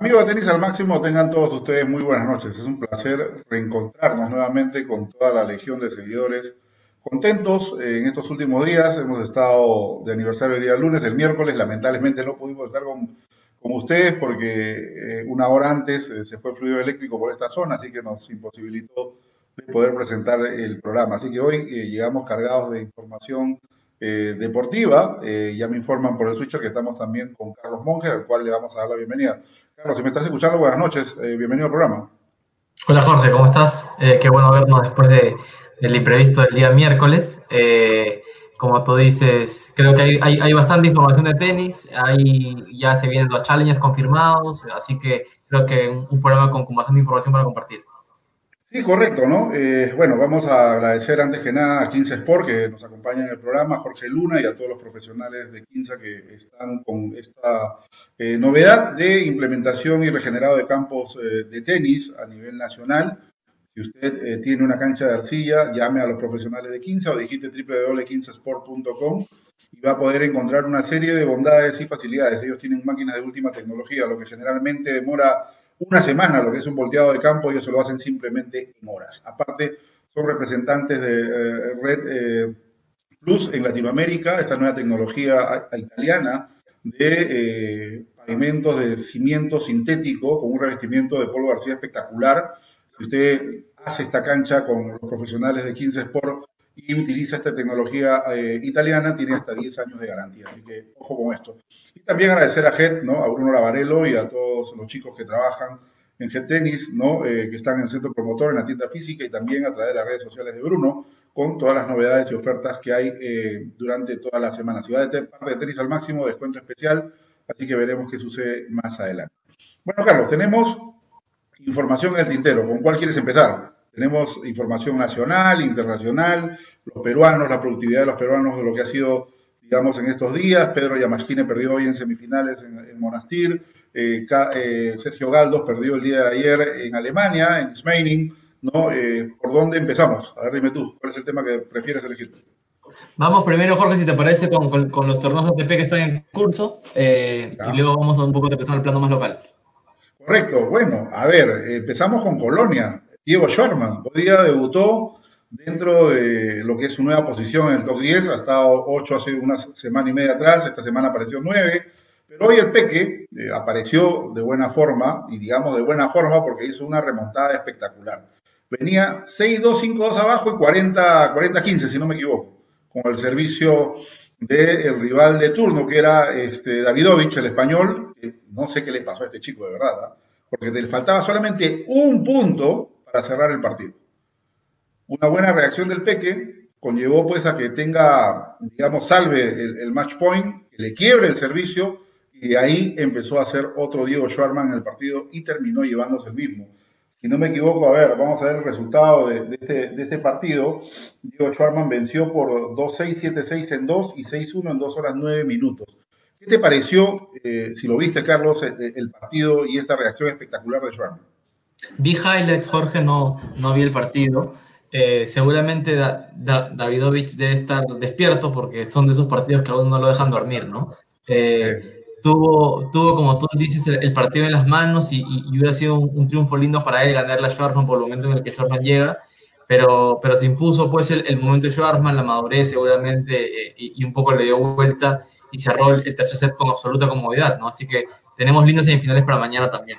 Amigos de Tenis al Máximo, tengan todos ustedes muy buenas noches. Es un placer reencontrarnos nuevamente con toda la legión de seguidores. Contentos eh, en estos últimos días, hemos estado de aniversario el día lunes, el miércoles lamentablemente no pudimos estar con, con ustedes porque eh, una hora antes eh, se fue fluido eléctrico por esta zona, así que nos imposibilitó de poder presentar el programa. Así que hoy llegamos cargados de información deportiva. ya me informan por el switcher que estamos también con Carlos Monge, al cual le vamos a dar la bienvenida. Carlos, si me estás escuchando, buenas noches. Eh, bienvenido al programa. Hola Jorge, ¿cómo estás? Eh, qué bueno vernos después del imprevisto del día miércoles. Eh, como tú dices, creo que hay, bastante información de tenis, ahí ya se vienen los challengers confirmados, así que creo que un programa con bastante información para compartir. Sí, correcto, ¿no? Eh, bueno, vamos a agradecer antes que nada a 15 Sport que nos acompaña en el programa, Jorge Luna y a todos los profesionales de 15 que están con esta eh, novedad de implementación y regenerado de campos eh, de tenis a nivel nacional. Si usted tiene una cancha de arcilla, llame a los profesionales de 15 o digite www.15sport.com y va a poder encontrar una serie de bondades y facilidades. Ellos tienen máquinas de última tecnología, lo que generalmente demora una semana lo que es un volteado de campo, ellos se lo hacen simplemente en horas. Aparte, son representantes de eh, Red eh, Plus en Latinoamérica, esta nueva tecnología italiana de eh, pavimentos de cimiento sintético con un revestimiento de polvo arcilla espectacular. Si usted hace esta cancha con los profesionales de 15 Sport y utiliza esta tecnología italiana, tiene hasta 10 años de garantía. Así que ojo con esto. Y también agradecer a GET, ¿no? a Bruno Lavarello y a todos los chicos que trabajan en GET Tenis, ¿no? Eh, que están en el centro promotor, en la tienda física y también a través de las redes sociales de Bruno, con todas las novedades y ofertas que hay eh, durante toda la semana. Si va de parte de tenis al máximo, descuento especial, así que veremos qué sucede más adelante. Bueno, Carlos, tenemos información en el tintero. ¿Con cuál quieres empezar? Tenemos información nacional, internacional, los peruanos, la productividad de los peruanos, de lo que ha sido digamos, en estos días. Pedro Yamashkine perdió hoy en semifinales en, Monastir. Eh, eh, Sergio Galdos perdió el día de ayer en Alemania, en Smeining. ¿no? Eh, ¿Por dónde empezamos? A ver, dime tú, ¿cuál es el tema que prefieres elegir? Vamos primero, Jorge, si te parece, con, los torneos ATP que están en curso. y luego vamos a un poco de empezar el plano más local. Correcto. Bueno, a ver, empezamos con Colonia. Diego Schwarman, hoy día debutó dentro de lo que es su nueva posición en el top 10. Ha estado 8 hace una semana y media atrás, esta semana apareció 9. Pero hoy el Peque eh, apareció de buena forma, y digamos de buena forma porque hizo una remontada espectacular. Venía 6-2, 5-2 abajo y 40-15, si no me equivoco, con el servicio del rival de turno, que era este, Davidovich, el español. No sé qué le pasó a este chico de verdad, ¿ah? porque le faltaba solamente un punto para cerrar el partido. Una buena reacción del Peque conllevó pues a que tenga, digamos, salve el, match point, que le quiebre el servicio y de ahí empezó a hacer otro Diego Schwarman en el partido y terminó llevándose el mismo. Si no me equivoco, a ver, vamos a ver el resultado de, este, este, partido. Diego Schwarman venció por 2-6, 7-6 en 2 y 6-1 en 2 horas 9 minutos. ¿Qué te pareció, eh, si lo viste, Carlos, el, el, partido y esta reacción espectacular de Schwarman? Vi highlights, Jorge, no, no vi el partido. Eh, seguramente Davidovich debe estar despierto porque son de esos partidos que aún no lo dejan dormir, ¿no? Eh, tuvo, tuvo, como tú dices, el, partido en las manos y, hubiera sido un, triunfo lindo para él ganarle a Schwarzman por el momento en el que Schwarzman llega, pero, pero se impuso pues el, momento de Schwarzman, la madurez seguramente eh, y, un poco le dio vuelta y cerró el, tercer set con absoluta comodidad, ¿no? Así que tenemos lindas semifinales para mañana también.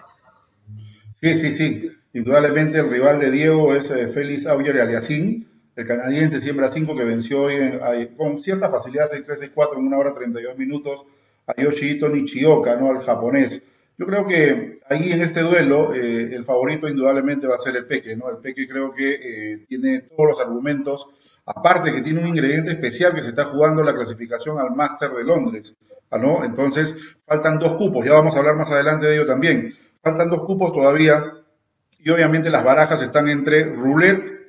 Sí, sí, sí. Indudablemente el rival de Diego es eh, Félix Auger Aliassín, el canadiense siembra 5 que venció hoy con cierta facilidad 6-3-6-4 en una hora 32 minutos a Yoshihito Nichioka, ¿no? al japonés. Yo creo que ahí en este duelo eh, el favorito indudablemente va a ser el Peque, ¿no? El Peque creo que eh, tiene todos los argumentos, aparte que tiene un ingrediente especial que se está jugando la clasificación al Master de Londres, ¿ah, ¿no? Entonces faltan dos cupos, ya vamos a hablar más adelante de ello también. Faltan dos cupos todavía y obviamente las barajas están entre Roulette,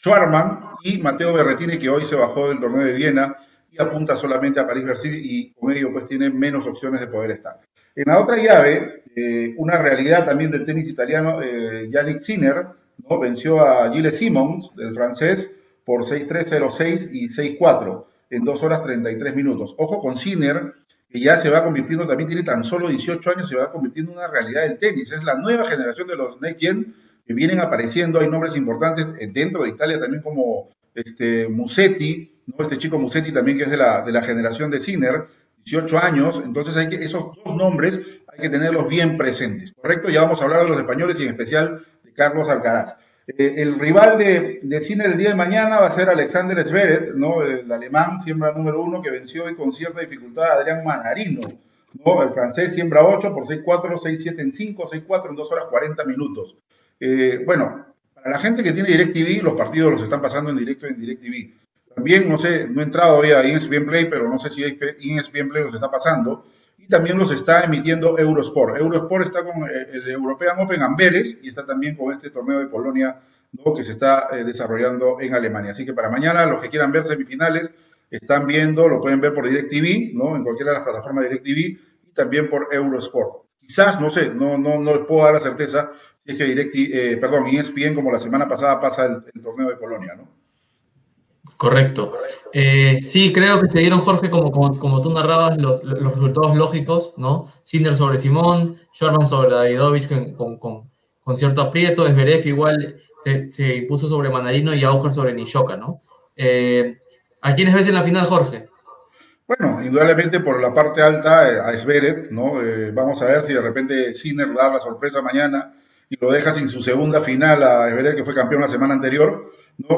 Schwarman y Mateo Berretini, que hoy se bajó del torneo de Viena y apunta solamente a París-Bercy y con ello pues tiene menos opciones de poder estar. En la otra llave, eh, una realidad también del tenis italiano, eh, Yannick Sinner ¿no? venció a Gilles Simons, del francés, por 6-3-0-6 y 6-4 en 2 horas 33 minutos. Ojo con Sinner, que ya se va convirtiendo, también tiene tan solo 18 años, se va convirtiendo en una realidad del tenis. Es la nueva generación de los Next Gen que vienen apareciendo. Hay nombres importantes eh, dentro de Italia también como este, Musetti, ¿no? este chico Musetti también que es de la, de la generación de Sinner, 18 años. Entonces hay que, esos dos nombres hay que tenerlos bien presentes, ¿correcto? Ya vamos a hablar de los españoles y en especial de Carlos Alcaraz. Eh, el rival de, de Cine el día de mañana va a ser Alexander Zverev, ¿no? el alemán, siembra número uno, que venció hoy con cierta dificultad a Adrián Manarino. ¿no? El francés siembra 8 por 6-4, 6-7 en 5, 6-4 en 2 horas 40 minutos. Eh, bueno, para la gente que tiene DirecTV, los partidos los están pasando en directo en DirecTV. También, no sé, no he entrado hoy a ESPN Play, pero no sé si ESPN Play los está pasando y también los está emitiendo Eurosport. Eurosport está con eh, el European Open Amberes y está también con este torneo de Polonia que se está eh, desarrollando en Alemania. Así que para mañana, los que quieran ver semifinales, están viendo, lo pueden ver por DirecTV, ¿no? en cualquiera de las plataformas de DirecTV y también por Eurosport. Quizás, no sé, no, no, no les puedo dar la certeza si es que DirecTV, eh, perdón, ESPN como la semana pasada pasa el, el torneo de Polonia, ¿no? Correcto. Eh, sí, creo que se dieron, Jorge, como, tú narrabas, los, resultados lógicos, ¿no? Sinner sobre Simón, Sherman sobre Davidovich con, cierto aprieto, Esberef igual se, se, impuso sobre Manarino y Auger sobre Nishoka, ¿no? Eh, ¿A quiénes ves en la final, Jorge? Bueno, indudablemente por la parte alta eh, a Zverev, ¿no? vamos a ver si de repente Sinner da la sorpresa mañana y lo deja sin su segunda final a Zverev, que fue campeón la semana anterior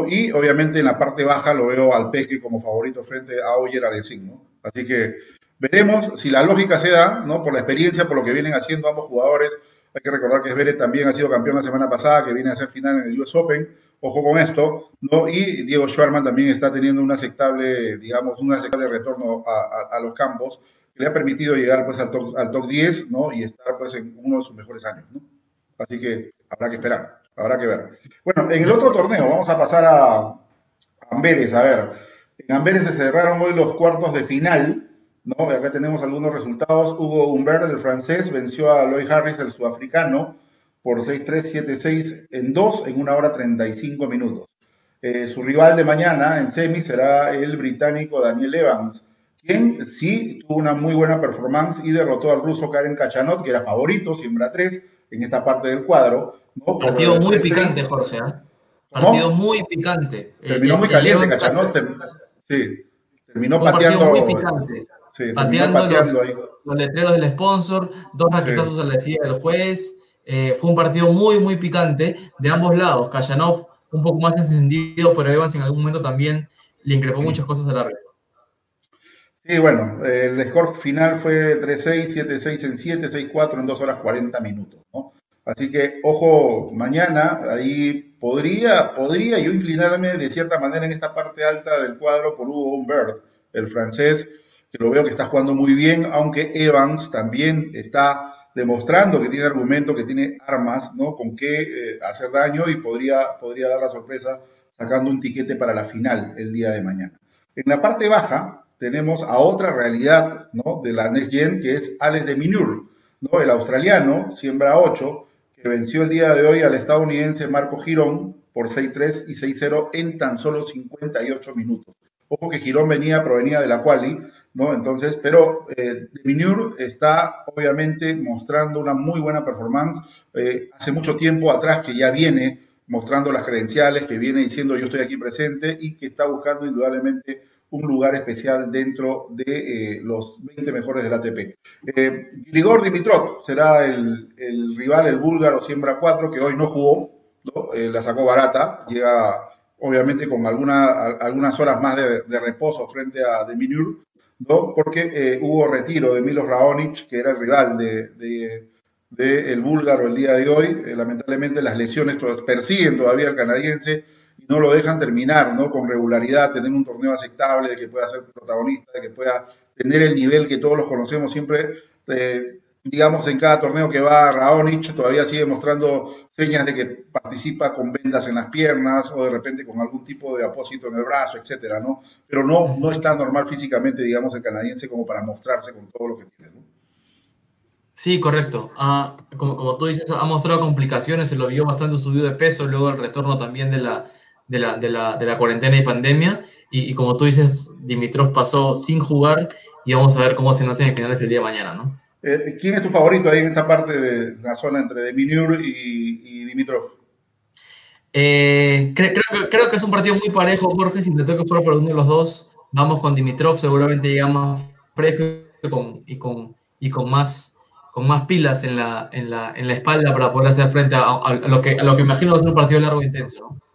y obviamente en la parte baja lo veo al Peque como favorito frente a Oyer Alessín, ¿no? Así que veremos si la lógica se da, ¿no? Por la experiencia, por lo que vienen haciendo ambos jugadores. Hay que recordar que Zverev también ha sido campeón la semana pasada, que viene a ser final en el US Open. Ojo con esto, ¿no? Y Diego Schwarman también está teniendo un aceptable, digamos, un aceptable retorno a, los campos que le ha permitido llegar pues al top, al top 10, ¿no? Y estar pues en uno de sus mejores años, ¿no? Así que habrá que esperar. Habrá que ver. Bueno, en el otro torneo, vamos a pasar a Amberes. A ver, en Amberes se cerraron hoy los cuartos de final. ¿no? Acá tenemos algunos resultados. Hugo Humbert, el francés, venció a Lloyd Harris, el sudafricano, por 6-3, 7-6 en 2 en una hora 35 minutos. Eh, su rival de mañana en semi será el británico Daniel Evans, quien sí tuvo una muy buena performance y derrotó al ruso Karen Kachanot, que era favorito, siembra 3 en esta parte del cuadro. Partido muy picante, Jorge. ¿eh? Partido muy picante. Terminó muy caliente, Cachanó. sí, terminó pateando. muy picante. Sí, pateando, los, los, letreros del sponsor, dos raquetazos a la silla del juez. Eh, fue un partido muy, muy picante de ambos lados. Kayanov un poco más encendido, pero Evans en algún momento también le increpó muchas cosas a la red. Sí, bueno, el score final fue 3-6, 7-6 en 7, 6-4 en 2 horas 40 minutos. ¿no? Así que, ojo, mañana ahí podría, podría yo inclinarme de cierta manera en esta parte alta del cuadro por Hugo Humbert, el francés, que lo veo que está jugando muy bien, aunque Evans también está demostrando que tiene argumento, que tiene armas, ¿no? Con qué eh, hacer daño y podría, podría dar la sorpresa sacando un tiquete para la final el día de mañana. En la parte baja tenemos a otra realidad, ¿no? De la Next Gen, que es Alex de Minur, ¿no? El australiano, siembra 8, que venció el día de hoy al estadounidense Marco Girón por 6-3 y 6-0 en tan solo 58 minutos. Ojo que Girón venía, provenía de la quali, ¿no? Entonces, pero eh, Minur está obviamente mostrando una muy buena performance. Eh, hace mucho tiempo atrás que ya viene mostrando las credenciales, que viene diciendo yo estoy aquí presente y que está buscando indudablemente un lugar especial dentro de eh, los 20 mejores del ATP. Eh, Grigor Dimitrov será el, rival, el búlgaro siembra 4, que hoy no jugó, eh, la sacó barata, llega obviamente con alguna, algunas horas más de, reposo frente a Deminur, ¿no? porque hubo retiro de Milos Raonic, que era el rival de, del búlgaro el día de hoy. Lamentablemente las lesiones persiguen todavía al canadiense no lo dejan terminar, ¿no? Con regularidad, tener un torneo aceptable, de que pueda ser protagonista, de que pueda tener el nivel que todos los conocemos siempre. Eh, digamos, en cada torneo que va Raonic todavía sigue mostrando señas de que participa con vendas en las piernas o de repente con algún tipo de apósito en el brazo, etcétera, ¿no? Pero no, no está normal físicamente, digamos, el canadiense como para mostrarse con todo lo que tiene, ¿no? Sí, correcto. Ah, como, como, tú dices, ha mostrado complicaciones, se lo vio bastante subido de peso, luego el retorno también de la, de la, de la, de la cuarentena y pandemia. Y, como tú dices, Dimitrov pasó sin jugar y vamos a ver cómo se nacen en finales el día de mañana, ¿no? Eh, ¿Quién es tu favorito ahí en esta parte de la zona entre Deminur y, y Dimitrov? Eh, creo, creo, que es un partido muy parejo, Jorge. Si te toca fuera por uno de los dos, vamos con Dimitrov. Seguramente llega más fresco y con, y con, y con, más, con más pilas en la, en, la, en la espalda para poder hacer frente a, lo que, a lo que imagino va a ser un partido largo e intenso. ¿no?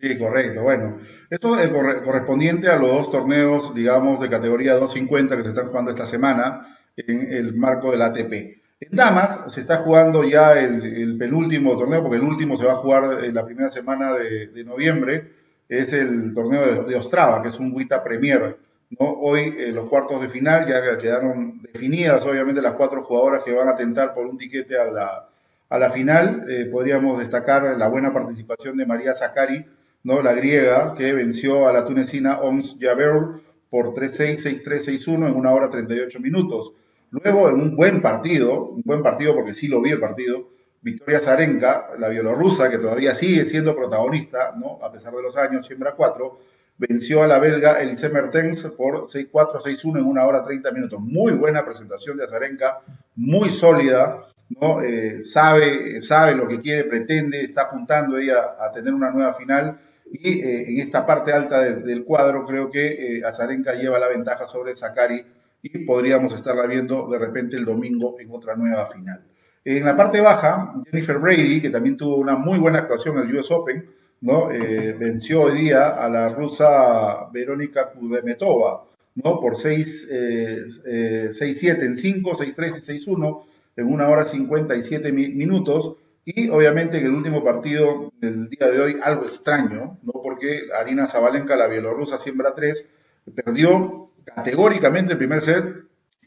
Sí, correcto. Bueno, esto es correspondiente a los dos torneos, digamos, de categoría 250 que se están jugando esta semana en el marco del ATP. En damas se está jugando ya el, penúltimo torneo, porque el último se va a jugar en la primera semana de, noviembre, es el torneo de, Ostrava, que es un WITA Premier. Hoy eh, los cuartos de final ya quedaron definidas, obviamente, las cuatro jugadoras que van a tentar por un tiquete a la, a la final. Eh, podríamos destacar la buena participación de María Zakari, ¿no? la griega, que venció a la tunecina Oms Jaber por 3-6, 6-3, 6-1 en una hora 38 minutos. Luego, en un buen partido, un buen partido porque sí lo vi el partido, Victoria Zarenka, la bielorrusa, que todavía sigue siendo protagonista, ¿no? a pesar de los años, siembra 4, venció a la belga Elise Mertens por 6-4, 6-1 en una hora 30 minutos. Muy buena presentación de Azarenka, muy sólida, ¿no? Eh, sabe, sabe lo que quiere, pretende, está apuntando ella a tener una nueva final. Y eh, en esta parte alta del cuadro creo que eh, Azarenka lleva la ventaja sobre Zakari y podríamos estarla viendo de repente el domingo en otra nueva final. En la parte baja, Jennifer Brady, que también tuvo una muy buena actuación en el US Open, ¿no? Eh, venció hoy día a la rusa Verónica Kudemetova ¿no? por 6-7 eh, en 5, 6-3 y 6-1 en una hora 57 minutos. Y obviamente en el último partido del día de hoy, algo extraño, ¿no? porque Arina Zabalenka, la bielorrusa, siembra 3, perdió categóricamente el primer set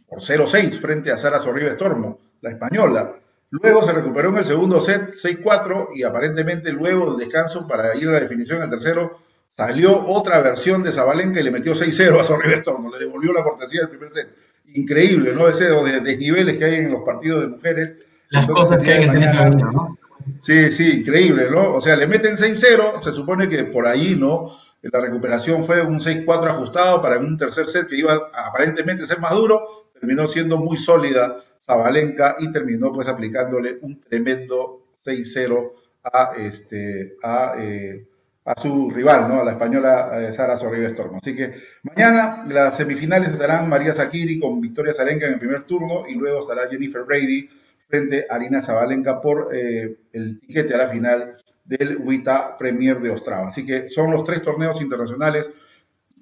por 0-6 frente a Sara Sorribes Tormo, la española. Luego se recuperó en el segundo set 6-4 y aparentemente luego del descanso para ir a la definición del tercero salió otra versión de Zabalenka y le metió 6-0 a Sorribes Tormo, le devolvió la cortesía del primer set. Increíble, ¿no? Ese de desniveles que hay en los partidos de mujeres. Las cosas que hay en mañana, ¿no? Sí, sí, increíble, ¿no? O sea, le meten 6-0, se supone que por ahí, ¿no? La recuperación fue un 6-4 ajustado para un tercer set que iba a, aparentemente a ser más duro. Terminó siendo muy sólida Zabalenka y terminó pues aplicándole un tremendo 6-0 a, este, a, eh, a su rival, ¿no? a la española eh, Sara Sorribes Tormo. Así que mañana las semifinales estarán María Zakiri con Victoria Zarenka en el primer turno y luego estará Jennifer Brady frente a Arina Zabalenka por eh, el tiquete a la final del WITA Premier de Ostrava. Así que son los tres torneos internacionales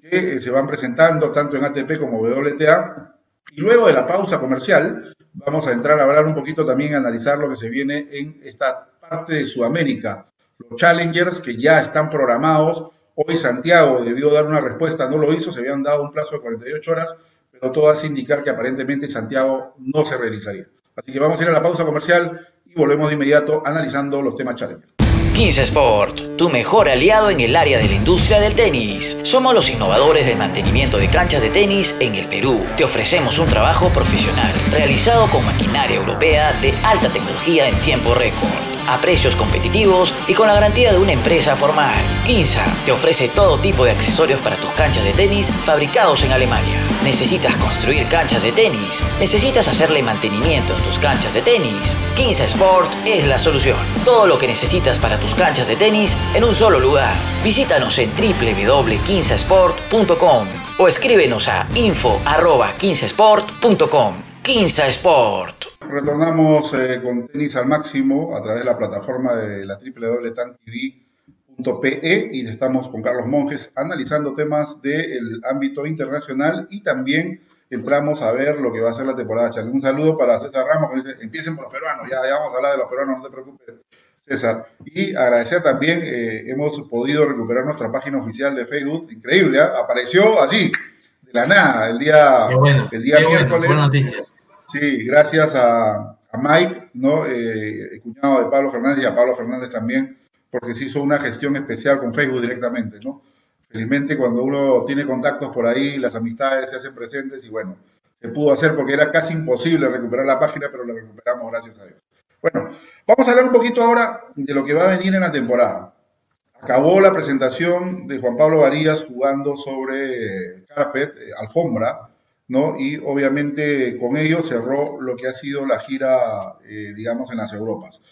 que eh, se van presentando tanto en ATP como WTA. Y luego de la pausa comercial, vamos a entrar a hablar un poquito también, a analizar lo que se viene en esta parte de Sudamérica. Los Challengers que ya están programados. Hoy Santiago debió dar una respuesta, no lo hizo, se habían dado un plazo de 48 horas, pero todo hace indicar que aparentemente Santiago no se realizaría. Así que vamos a ir a la pausa comercial y volvemos de inmediato analizando los temas Challengers. 15 Sport, tu mejor aliado en el área de la industria del tenis. Somos los innovadores del mantenimiento de canchas de tenis en el Perú. Te ofrecemos un trabajo profesional, realizado con maquinaria europea de alta tecnología en tiempo récord a precios competitivos y con la garantía de una empresa formal. Quinza te ofrece todo tipo de accesorios para tus canchas de tenis fabricados en Alemania. ¿Necesitas construir canchas de tenis? ¿Necesitas hacerle mantenimiento a tus canchas de tenis? Quinza Sport es la solución. Todo lo que necesitas para tus canchas de tenis en un solo lugar. Visítanos en www.quinzasport.com o escríbenos a info.15sport.com. Quinza Sport retornamos eh, con tenis al máximo a través de la plataforma de la www.tantv.pe y estamos con Carlos Monjes analizando temas del ámbito internacional y también entramos a ver lo que va a ser la temporada Challenge. Un saludo para César Ramos, que dice, empiecen por los peruanos, ya, ya vamos a hablar de los peruanos, no te preocupes, César. Y agradecer también, eh, hemos podido recuperar nuestra página oficial de Facebook, increíble, ¿eh? apareció así, de la nada, el día, el día miércoles. sí, gracias a, Mike, ¿no? Eh, el cuñado de Pablo Fernández y a Pablo Fernández también, porque se hizo una gestión especial con Facebook directamente, ¿no? Felizmente cuando uno tiene contactos por ahí, las amistades se hacen presentes y bueno, se pudo hacer porque era casi imposible recuperar la página, pero la recuperamos gracias a Dios. Bueno, vamos a hablar un poquito ahora de lo que va a venir en la temporada. Acabó la presentación de Juan Pablo Varías jugando sobre carpet, eh, alfombra, ¿no? Y obviamente con ello cerró lo que ha sido la gira, eh, digamos, en las Europas.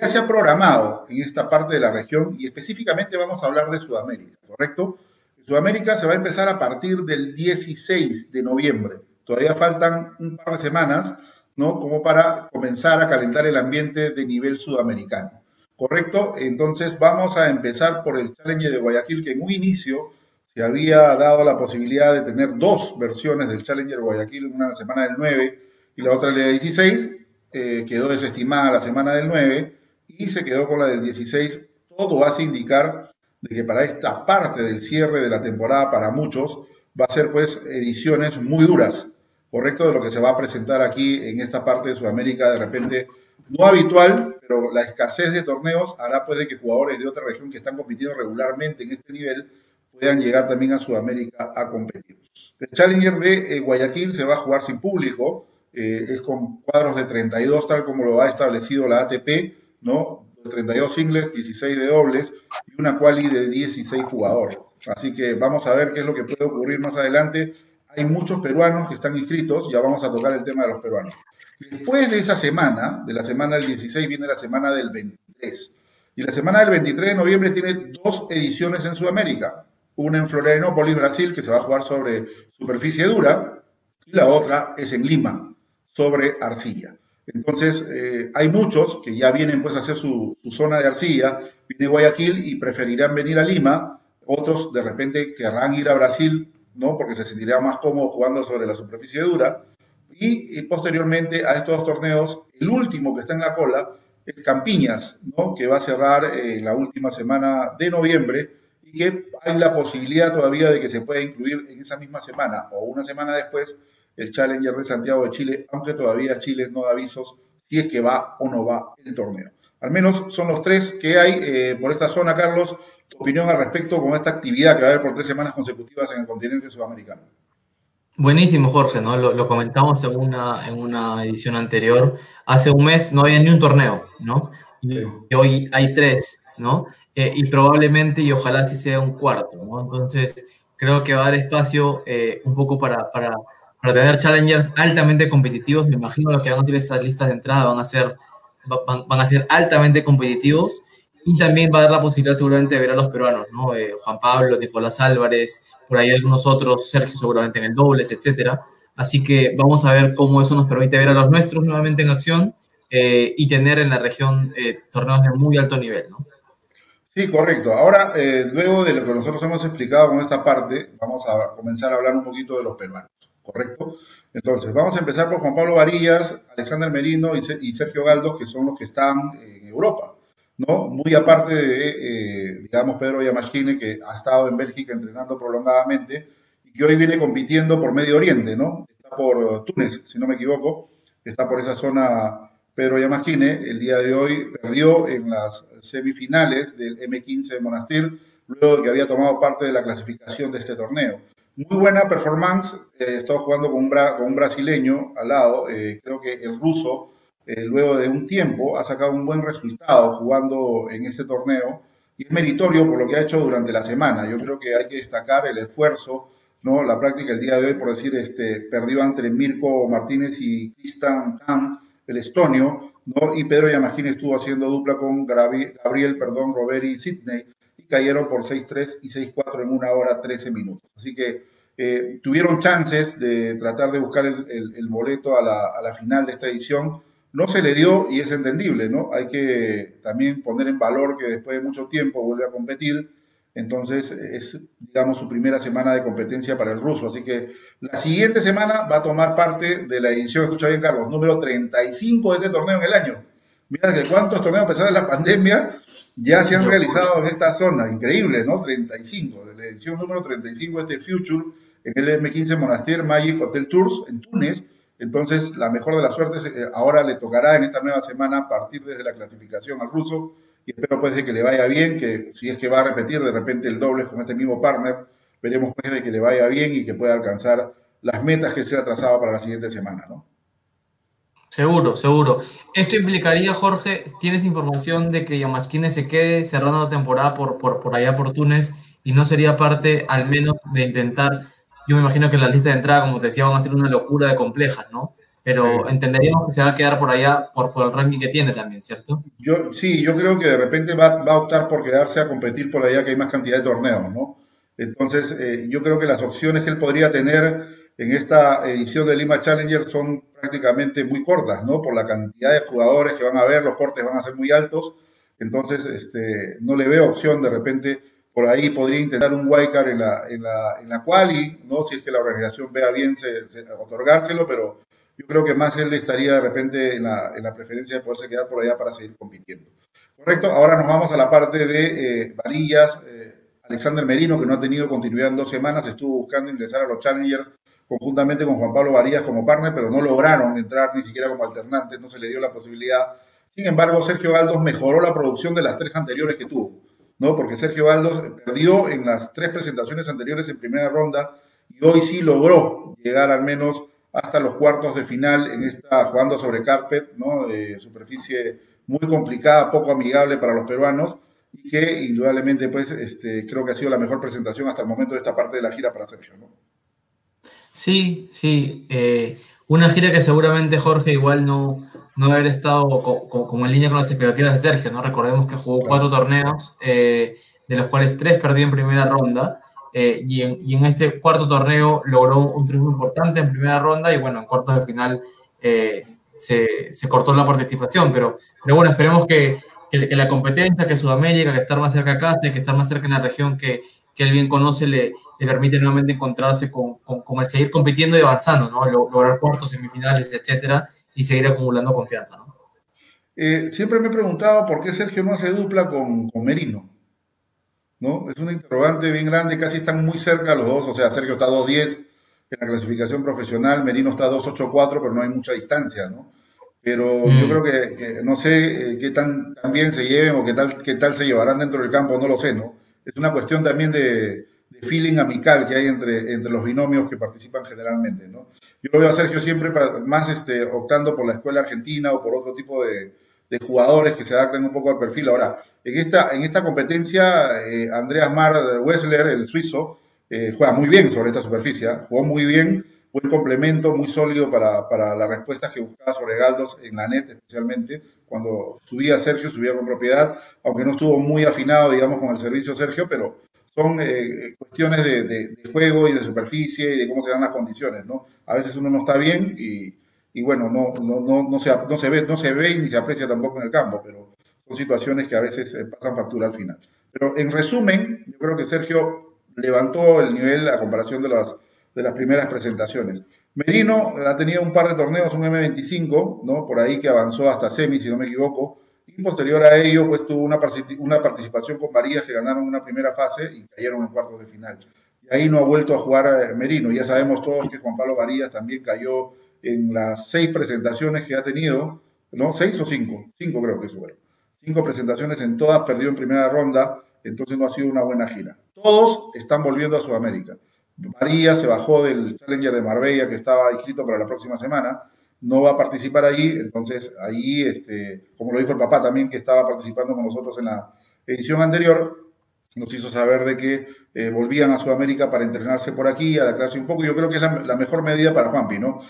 Ya se ha programado en esta parte de la región y específicamente vamos a hablar de Sudamérica, ¿correcto? Sudamérica se va a empezar a partir del 16 de noviembre. Todavía faltan un par de semanas ¿no? Como para comenzar a calentar el ambiente de nivel sudamericano. ¿Correcto? Entonces vamos a empezar por el Challenger de Guayaquil, que en un inicio se había dado la posibilidad de tener dos versiones del Challenger Guayaquil, una la semana del 9 y la otra el día 16. Eh, quedó desestimada la semana del 9 y se quedó con la del 16. Todo hace indicar de que para esta parte del cierre de la temporada, para muchos, va a ser pues ediciones muy duras, correcto de lo que se va a presentar aquí en esta parte de Sudamérica, de repente no habitual, pero la escasez de torneos hará pues que jugadores de otra región que están compitiendo regularmente en este nivel puedan llegar también a Sudamérica a competir. El Challenger de eh, Guayaquil se va a jugar sin público, eh, es con cuadros de 32 tal como lo ha establecido la ATP, ¿no? 32 singles, 16 de dobles y una quali de 16 jugadores. Así que vamos a ver qué es lo que puede ocurrir más adelante hay muchos peruanos que están inscritos, ya vamos a tocar el tema de los peruanos. Después de esa semana, de la semana del 16, viene la semana del 23. Y la semana del 23 de noviembre tiene dos ediciones en Sudamérica. Una en Florianópolis, Brasil, que se va a jugar sobre superficie dura, y la otra es en Lima, sobre arcilla. Entonces, eh, hay muchos que ya vienen pues a hacer su, zona de arcilla, viene Guayaquil y preferirán venir a Lima, otros de repente querrán ir a Brasil ¿no? porque se sentiría más cómodo jugando sobre la superficie dura. Y, posteriormente a estos dos torneos, el último que está en la cola es Campiñas, ¿no? que va a cerrar en la última semana de noviembre y que hay la posibilidad todavía de que se pueda incluir en esa misma semana o una semana después el Challenger de Santiago de Chile, aunque todavía Chile no da avisos si es que va o no va el torneo. Al menos son los tres que hay eh, por esta zona, Carlos, tu opinión al respecto con esta actividad que va a haber por tres semanas consecutivas en el continente sudamericano. Buenísimo, Jorge, ¿no? Lo, comentamos en una, en una edición anterior. Hace un mes no había ni un torneo, ¿no? Y, hoy hay tres, ¿no? Eh, y probablemente, y ojalá sí sea un cuarto, ¿no? Entonces, creo que va a dar espacio eh, un poco para, para, para, tener challengers altamente competitivos. Me imagino lo que van a hacer estas listas de entrada van a ser, van, van a ser altamente competitivos y también va a dar la posibilidad seguramente de ver a los peruanos, ¿no? Eh, Juan Pablo, Nicolás Álvarez, por ahí algunos otros, Sergio seguramente en el dobles, etcétera. Así que vamos a ver cómo eso nos permite ver a los nuestros nuevamente en acción eh, y tener en la región eh, torneos de muy alto nivel, ¿no? Sí, correcto. Ahora, luego de lo que nosotros hemos explicado con esta parte, vamos a comenzar a hablar un poquito de los peruanos, ¿correcto? Entonces, vamos a empezar por Juan Pablo Varillas, Alexander Merino y Sergio Galdos, que son los que están en Europa. ¿no? Muy aparte de, eh, digamos, Pedro Yamashine, que ha estado en Bélgica entrenando prolongadamente y que hoy viene compitiendo por Medio Oriente, ¿no? Está por Túnez, si no me equivoco, está por esa zona Pedro Yamashine. El día de hoy perdió en las semifinales del M15 de Monastir, luego de que había tomado parte de la clasificación de este torneo. Muy buena performance, eh, estaba jugando con un, con un brasileño al lado, eh, creo que el ruso eh, luego de un tiempo, ha sacado un buen resultado jugando en este torneo y es meritorio por lo que ha hecho durante la semana. Yo creo que hay que destacar el esfuerzo, ¿no? la práctica el día de hoy, por decir, este, perdió entre Mirko Martínez y Tristan Khan, el estonio, ¿no? y Pedro Yamagín estuvo haciendo dupla con Gabriel, perdón, Robert y Sidney, cayeron por 6-3 y 6-4 en una hora 13 minutos. Así que eh, tuvieron chances de tratar de buscar el, boleto a la, a la final de esta edición, no se le dio y es entendible, ¿no? Hay que también poner en valor que después de mucho tiempo vuelve a competir. entonces es, digamos, su primera semana de competencia para el ruso. Así que la siguiente semana va a tomar parte de la edición, escucha bien Carlos, número 35 de este torneo en el año. Mira que cuántos torneos a pesar de la pandemia ya se han realizado en esta zona. Increíble, ¿no? 35, de la edición número 35 de este Future en el M15 Monastier Magic Hotel Tours en Túnez. Entonces, la mejor de las suertes eh, ahora le tocará en esta nueva semana partir desde la clasificación al ruso y espero pues de que le vaya bien, que si es que va a repetir de repente el doble con este mismo partner, veremos pues de que le vaya bien y que pueda alcanzar las metas que se ha trazado para la siguiente semana, ¿no? Seguro, seguro. Esto implicaría, Jorge, ¿tienes información de que Yamashkine se quede cerrando la temporada por, por, por allá por Túnez y no sería parte al menos de intentar, yo me imagino que la lista de entrada, como te decía, van a ser una locura de complejas, ¿no? pero entenderíamos que se va a quedar por allá por, por, el ranking que tiene también, ¿cierto? Yo, sí, yo creo que de repente va, va, a optar por quedarse a competir por allá que hay más cantidad de torneos, ¿no? Entonces, eh, yo creo que las opciones que él podría tener en esta edición de Lima Challenger son prácticamente muy cortas, ¿no? Por la cantidad de jugadores que van a ver, los cortes van a ser muy altos, entonces este, no le veo opción de repente por ahí podría intentar un wildcard en la, en la, en la quali, ¿no? Si es que la organización vea bien se, se, otorgárselo, pero yo creo que más él estaría de repente en la, en la, preferencia de poderse quedar por allá para seguir compitiendo. Correcto, ahora nos vamos a la parte de eh, varillas. Eh, Alexander Merino, que no ha tenido continuidad en dos semanas, estuvo buscando ingresar a los Challengers conjuntamente con Juan Pablo Varillas como partner, pero no lograron entrar ni siquiera como alternantes, no se le dio la posibilidad. Sin embargo, Sergio Galdos mejoró la producción de las tres anteriores que tuvo, ¿no? Porque Sergio Galdos perdió en las tres presentaciones anteriores en primera ronda y hoy sí logró llegar al menos hasta los cuartos de final en esta jugando sobre carpet, ¿no? De superficie muy complicada, poco amigable para los peruanos y que indudablemente pues este, creo que ha sido la mejor presentación hasta el momento de esta parte de la gira para Sergio, ¿no? Sí, sí, eh, una gira que seguramente Jorge igual no, no haber estado como en línea con las expectativas de Sergio, ¿no? Recordemos que jugó cuatro torneos, eh, de los cuales tres perdió en primera ronda, eh, y, en, este cuarto torneo logró un triunfo importante en primera ronda y bueno, en cuartos de final eh, se, se, cortó la participación, pero, pero bueno, esperemos que, que, la competencia, que Sudamérica, que estar más cerca acá, que estar más cerca en la región que, que él bien conoce, le, le permite nuevamente encontrarse con, con, con, el seguir compitiendo y avanzando, ¿no? Lograr cuartos, semifinales, etcétera, y seguir acumulando confianza, ¿no? Eh, siempre me he preguntado por qué Sergio no hace dupla con, con Merino. ¿no? Es una interrogante bien grande, casi están muy cerca los dos, o sea, Sergio está 2.10 en la clasificación profesional, Merino está 2.84, pero no hay mucha distancia, ¿no? Pero yo mm. creo que, que, no sé eh, qué tan, tan, bien se lleven o qué tal, qué tal se llevarán dentro del campo, no lo sé, ¿no? Es una cuestión también de, de feeling amical que hay entre, entre los binomios que participan generalmente, ¿no? Yo lo veo a Sergio siempre para, más este, optando por la escuela argentina o por otro tipo de, de jugadores que se adapten un poco al perfil. Ahora, en esta, en esta competencia, eh, Andreas Mar Wessler, el suizo, eh, juega muy bien sobre esta superficie, ¿eh? jugó muy bien, buen complemento, muy sólido para, para las respuestas que buscaba sobre Galdos en la net, especialmente cuando subía Sergio, subía con propiedad, aunque no estuvo muy afinado, digamos, con el servicio Sergio, pero son eh, cuestiones de, de, de, juego y de superficie y de cómo se dan las condiciones, ¿no? A veces uno no está bien y, y bueno, no, no, no, no, se, no, se ve, no se ve ni se aprecia tampoco en el campo, pero son situaciones que a veces eh, pasan factura al final. Pero en resumen, yo creo que Sergio levantó el nivel a comparación de las, de las primeras presentaciones. Merino ha tenido un par de torneos, un M25, ¿no? por ahí que avanzó hasta semi, si no me equivoco, y posterior a ello, pues tuvo una, participación con Marías que ganaron una primera fase y cayeron en cuartos de final. Y ahí no ha vuelto a jugar Merino. Ya sabemos todos que Juan Pablo Varías también cayó en las seis presentaciones que ha tenido, ¿no? ¿Seis o cinco? Cinco creo que fueron cinco presentaciones en todas, perdió en primera ronda, entonces no ha sido una buena gira. Todos están volviendo a Sudamérica. María se bajó del Challenger de Marbella que estaba inscrito para la próxima semana, no va a participar allí, entonces ahí, este, como lo dijo el papá también que estaba participando con nosotros en la edición anterior, nos hizo saber de que eh, volvían a Sudamérica para entrenarse por aquí, adaptarse un poco. Yo creo que es la, mejor medida para Juanpi, ¿no?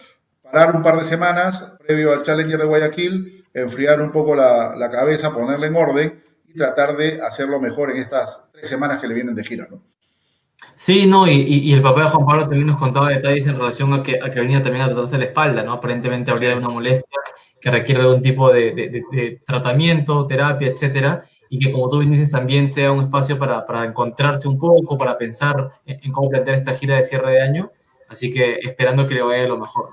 Parar un par de semanas previo al Challenger de Guayaquil, enfriar un poco la, la, cabeza, ponerla en orden y tratar de hacerlo mejor en estas tres semanas que le vienen de gira, ¿no? Sí, no, y, y, el papá de Juan Pablo también nos contaba detalles en relación a que, a que venía también a tratarse la espalda, ¿no? Aparentemente habría una molestia que requiere algún tipo de, de, de, de tratamiento, terapia, etcétera, y que como tú dices también sea un espacio para, para encontrarse un poco, para pensar en, cómo plantear esta gira de cierre de año. Así que esperando que le vaya lo mejor.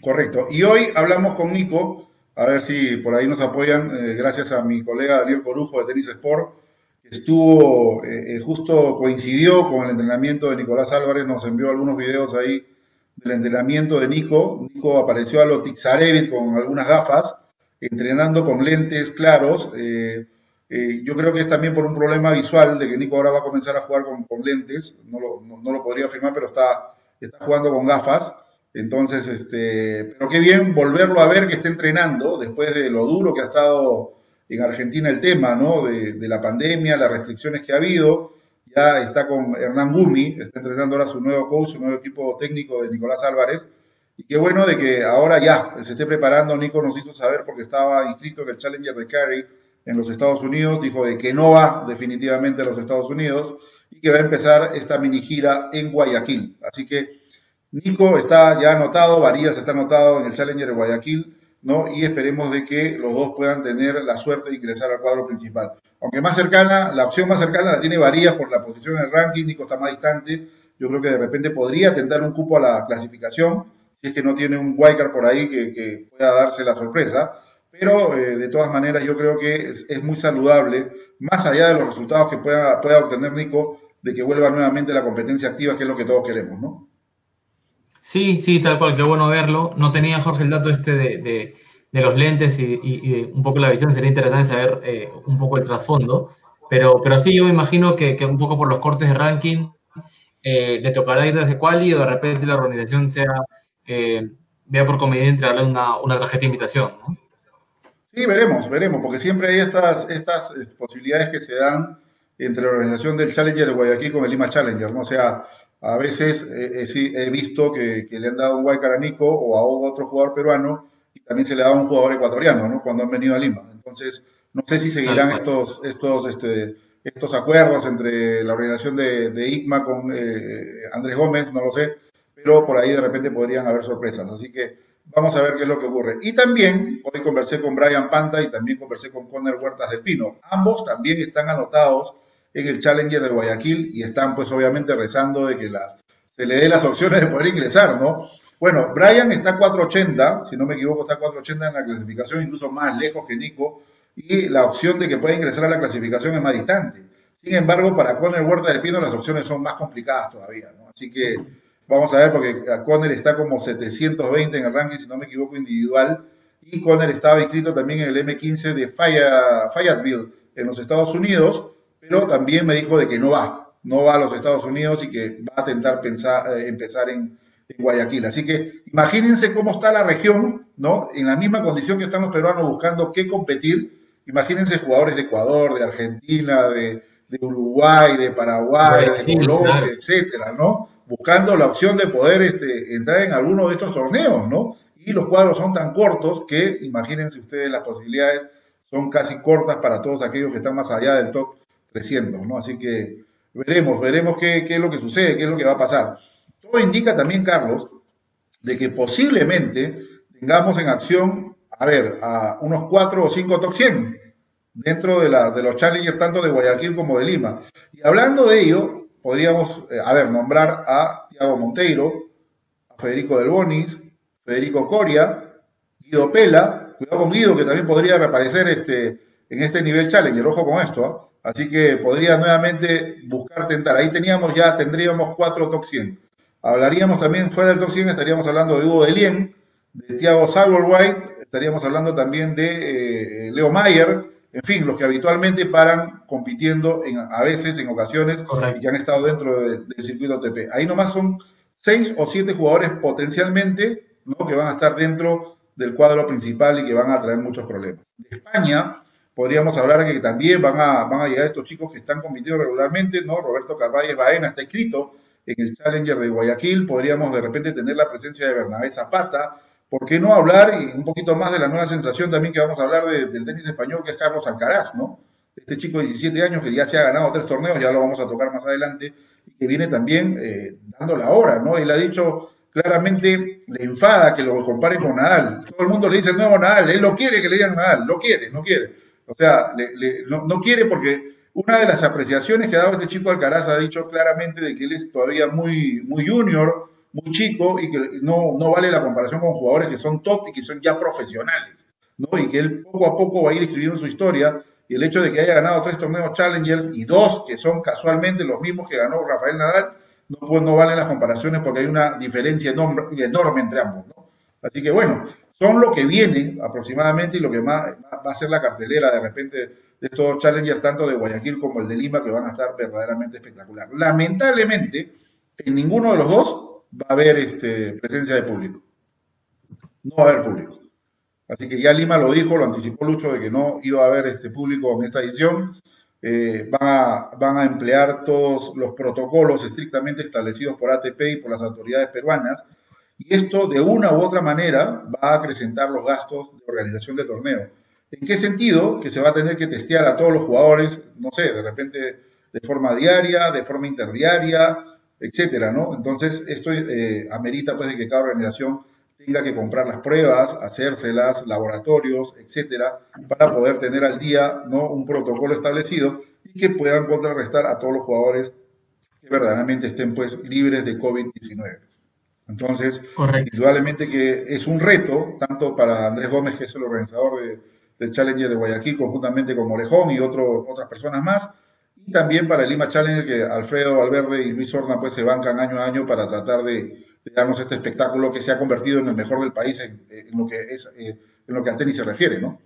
Correcto. Y hoy hablamos con Nico, a ver si por ahí nos apoyan, eh, gracias a mi colega Daniel Corujo de Tenis Sport, estuvo, eh, eh, justo coincidió con el entrenamiento de Nicolás Álvarez, nos envió algunos videos ahí del entrenamiento de Nico. Nico apareció a lo Tixarevit con algunas gafas, entrenando con lentes claros. Eh, yo creo que es también por un problema visual de que Nico ahora va a comenzar a jugar con, lentes, no lo, no, lo, podría afirmar, pero está, está jugando con gafas. Entonces, este, pero qué bien volverlo a ver que está entrenando después de lo duro que ha estado en Argentina el tema, ¿no? De, de la pandemia, las restricciones que ha habido. Ya está con Hernán Gumi, está entrenando ahora su nuevo coach, su nuevo equipo técnico de Nicolás Álvarez. Y qué bueno de que ahora ya se esté preparando. Nico nos hizo saber porque estaba inscrito en el Challenger de Cary en los Estados Unidos, dijo de que no va definitivamente a los Estados Unidos y que va a empezar esta mini gira en Guayaquil. Así que Nico está ya anotado, Varías está anotado en el Challenger de Guayaquil, ¿no? Y esperemos de que los dos puedan tener la suerte de ingresar al cuadro principal. Aunque más cercana, la opción más cercana la tiene Varías por la posición en el ranking, Nico está más distante, yo creo que de repente podría tentar un cupo a la clasificación, si es que no tiene un wildcard por ahí que, pueda darse la sorpresa pero eh, de todas maneras yo creo que es, muy saludable, más allá de los resultados que pueda, pueda obtener Nico, de que vuelva nuevamente la competencia activa, que es lo que todos queremos, ¿no? Sí, sí, tal cual, qué bueno verlo. No tenía Jorge el dato este de, de, los lentes y, un poco la visión, sería interesante saber eh, un poco el trasfondo, pero, pero sí, yo me imagino que, que un poco por los cortes de ranking eh, le tocará ir desde quali o de repente la organización sea, vea por conveniente darle una, una tarjeta de invitación, ¿no? Sí, veremos, veremos, porque siempre hay estas, estas eh, posibilidades que se dan entre la organización del Challenger de Guayaquil con el Lima Challenger, ¿no? O sea, a veces eh, eh, he visto que, le han dado un Guaycar a Nico o a otro jugador peruano y también se le da a un jugador ecuatoriano, ¿no? Cuando han venido a Lima. Entonces, no sé si seguirán estos, estos, este, estos acuerdos entre la organización de, de ICMA con Andrés Gómez, no lo sé, pero por ahí de repente podrían haber sorpresas. Así que Vamos a ver qué es lo que ocurre. Y también, hoy conversé con Brian Panta y también conversé con Conner Huertas de Pino. Ambos también están anotados en el Challenger de Guayaquil y están pues obviamente rezando de que se le dé las opciones de poder ingresar, ¿no? Bueno, Brian está 480, si no me equivoco, está 480 en la clasificación, incluso más lejos que Nico, y la opción de que pueda ingresar a la clasificación es más distante. Sin embargo, para Conner Huertas de Pino las opciones son más complicadas todavía, ¿no? Así que Vamos a ver, porque Conner está como 720 en el ranking, si no me equivoco, individual. Y Conner estaba inscrito también en el M15 de Fayetteville, en los Estados Unidos, pero también me dijo de que no va, no va a los Estados Unidos y que va a intentar pensar, eh, empezar en, Guayaquil. Así que imagínense cómo está la región, ¿no? En la misma condición que están los peruanos buscando qué competir. Imagínense jugadores de Ecuador, de Argentina, de, Uruguay, de Paraguay, de Colombia, etcétera, ¿no? buscando la opción de poder este, entrar en alguno de estos torneos, ¿no? Y los cuadros son tan cortos que, imagínense ustedes, las posibilidades son casi cortas para todos aquellos que están más allá del top 300, ¿no? Así que veremos, veremos qué, es lo que sucede, qué es lo que va a pasar. Todo indica también, Carlos, de que posiblemente tengamos en acción, a ver, a unos 4 o 5 top 100 dentro de los challengers tanto de Guayaquil como de Lima. Y hablando de ello, podríamos, eh, a ver, nombrar a Tiago Monteiro, a Federico Del Bonis, Federico Coria, Guido Pela, cuidado con Guido que también podría reaparecer este, en este nivel Challenger, ojo con esto, ¿ah? así que podría nuevamente buscar tentar, ahí teníamos ya, tendríamos cuatro top 100. Hablaríamos también fuera del top 100, estaríamos hablando de Hugo Delien, de Thiago White, estaríamos hablando también de eh, Leo Mayer, en fin, los que habitualmente paran compitiendo en, a veces, en ocasiones, y que han estado dentro del circuito ATP. Ahí nomás son seis o siete jugadores potencialmente ¿no? que van a estar dentro del cuadro principal y que van a traer muchos problemas. De España, podríamos hablar de que también van a, van a llegar estos chicos que están compitiendo regularmente, ¿no? Roberto Carvalles Baena está escrito en el Challenger de Guayaquil, podríamos de repente tener la presencia de Bernabé Zapata, ¿Por qué no hablar un poquito más de la nueva sensación también que vamos a hablar del tenis español, que es Carlos Alcaraz, ¿no? Este chico de 17 años que ya se ha ganado tres torneos, ya lo vamos a tocar más adelante, y que viene también eh, dando la hora, ¿no? Él ha dicho claramente, le enfada que lo compare con Nadal. Todo el mundo le dice el nuevo Nadal, él lo quiere que le digan Nadal, lo quiere, no quiere. O sea, no, quiere porque una de las apreciaciones que ha dado este chico Alcaraz ha dicho claramente de que él es todavía muy, muy junior, muy chico y que no, no vale la comparación con jugadores que son top y que son ya profesionales, ¿no? Y que él poco a poco va a ir escribiendo su historia y el hecho de que haya ganado tres torneos Challengers y dos que son casualmente los mismos que ganó Rafael Nadal, no, pues no valen las comparaciones porque hay una diferencia enorme, enorme entre ambos, ¿no? Así que bueno, son lo que viene aproximadamente y lo que más va a ser la cartelera de repente de estos challengers, tanto de Guayaquil como el de Lima, que van a estar verdaderamente espectacular. Lamentablemente, en ninguno de los dos va a haber este, presencia de público. No va a haber público. Así que ya Lima lo dijo, lo anticipó Lucho de que no iba a haber este público en esta edición. Eh, van, a, van a emplear todos los protocolos estrictamente establecidos por ATP y por las autoridades peruanas y esto, de una u otra manera, va a acrecentar los gastos de organización del torneo. ¿En qué sentido? Que se va a tener que testear a todos los jugadores, no sé, de repente de forma diaria, de forma interdiaria, etcétera, ¿no? Entonces, esto eh, amerita pues de que cada organización tenga que comprar las pruebas, hacérselas, laboratorios, etcétera, para poder tener al día, ¿no? Un protocolo establecido y que puedan contrarrestar a todos los jugadores que verdaderamente estén pues libres de COVID-19. Entonces, indudablemente que es un reto, tanto para Andrés Gómez, que es el organizador de, del Challenger de Guayaquil, conjuntamente con Morejón y otro, otras personas más, y también para el Lima Challenger, que Alfredo Valverde y Luis Horna pues, se bancan año a año para tratar de, darnos este espectáculo que se ha convertido en el mejor del país en, lo, que es, eh, en lo que al tenis se refiere, ¿no?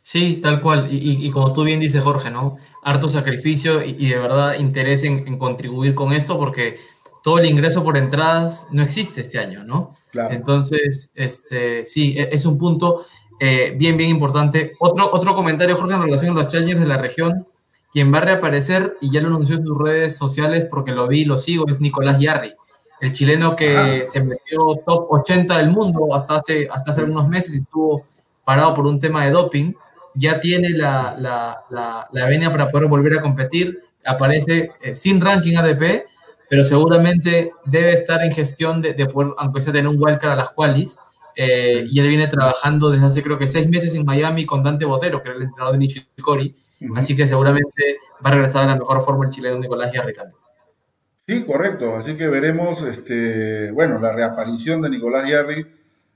Sí, tal cual. Y, como tú bien dices, Jorge, ¿no? Harto sacrificio y, de verdad interés en, en, contribuir con esto porque todo el ingreso por entradas no existe este año, ¿no? Entonces, este, sí, e, es un punto eh, bien, bien importante. Otro, otro comentario, Jorge, en relación a los challengers de la región, quien va a reaparecer, y ya lo anunció en sus redes sociales porque lo vi y lo sigo, es Nicolás Yarri, el chileno que ah. se metió top 80 del mundo hasta hace, hasta hace unos meses y estuvo parado por un tema de doping. Ya tiene la, la, la, venia para poder volver a competir, aparece eh, sin ranking ADP pero seguramente debe estar en gestión de, poder, aunque sea tener un wildcard a las qualis. Eh, y él viene trabajando desde hace creo que seis meses en Miami con Dante Botero, que era el entrenador de Nishikori. Así que seguramente va a regresar a la mejor forma el chileno Nicolás Yarri Sí, correcto. Así que veremos, este, bueno, la reaparición de Nicolás Yarri.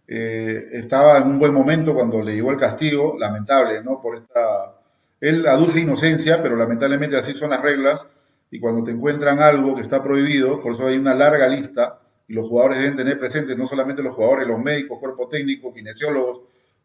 Eh, estaba en un buen momento cuando le llegó el castigo, lamentable, ¿no? Por esta. Él aduce inocencia, pero lamentablemente así son las reglas y cuando te encuentran algo que está prohibido, por eso hay una larga lista, y los jugadores deben tener presentes, no solamente los jugadores, los médicos, cuerpo técnico, kinesiólogos,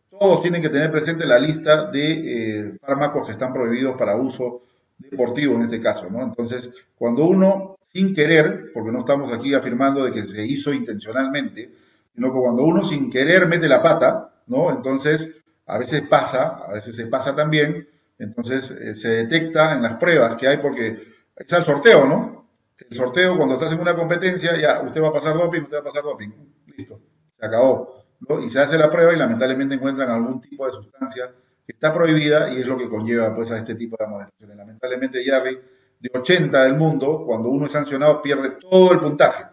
todos tienen que tener presente la lista de eh, fármacos que están prohibidos para uso deportivo en este caso, ¿no? Entonces, cuando uno, sin querer, porque no estamos aquí afirmando de que se hizo intencionalmente, sino que cuando uno sin querer mete la pata, ¿no? Entonces, a veces pasa, a veces se pasa también, entonces eh, se detecta en las pruebas que hay, porque está el sorteo, ¿no? El sorteo, cuando estás en una competencia, ya usted va a pasar doping, usted va a pasar doping. Listo, se acabó. Y se hace la prueba y lamentablemente encuentran algún tipo de sustancia que está prohibida y es lo que conlleva pues, a este tipo de amonestaciones. Lamentablemente, Jerry, de 80 del mundo, cuando uno es sancionado, pierde todo el puntaje.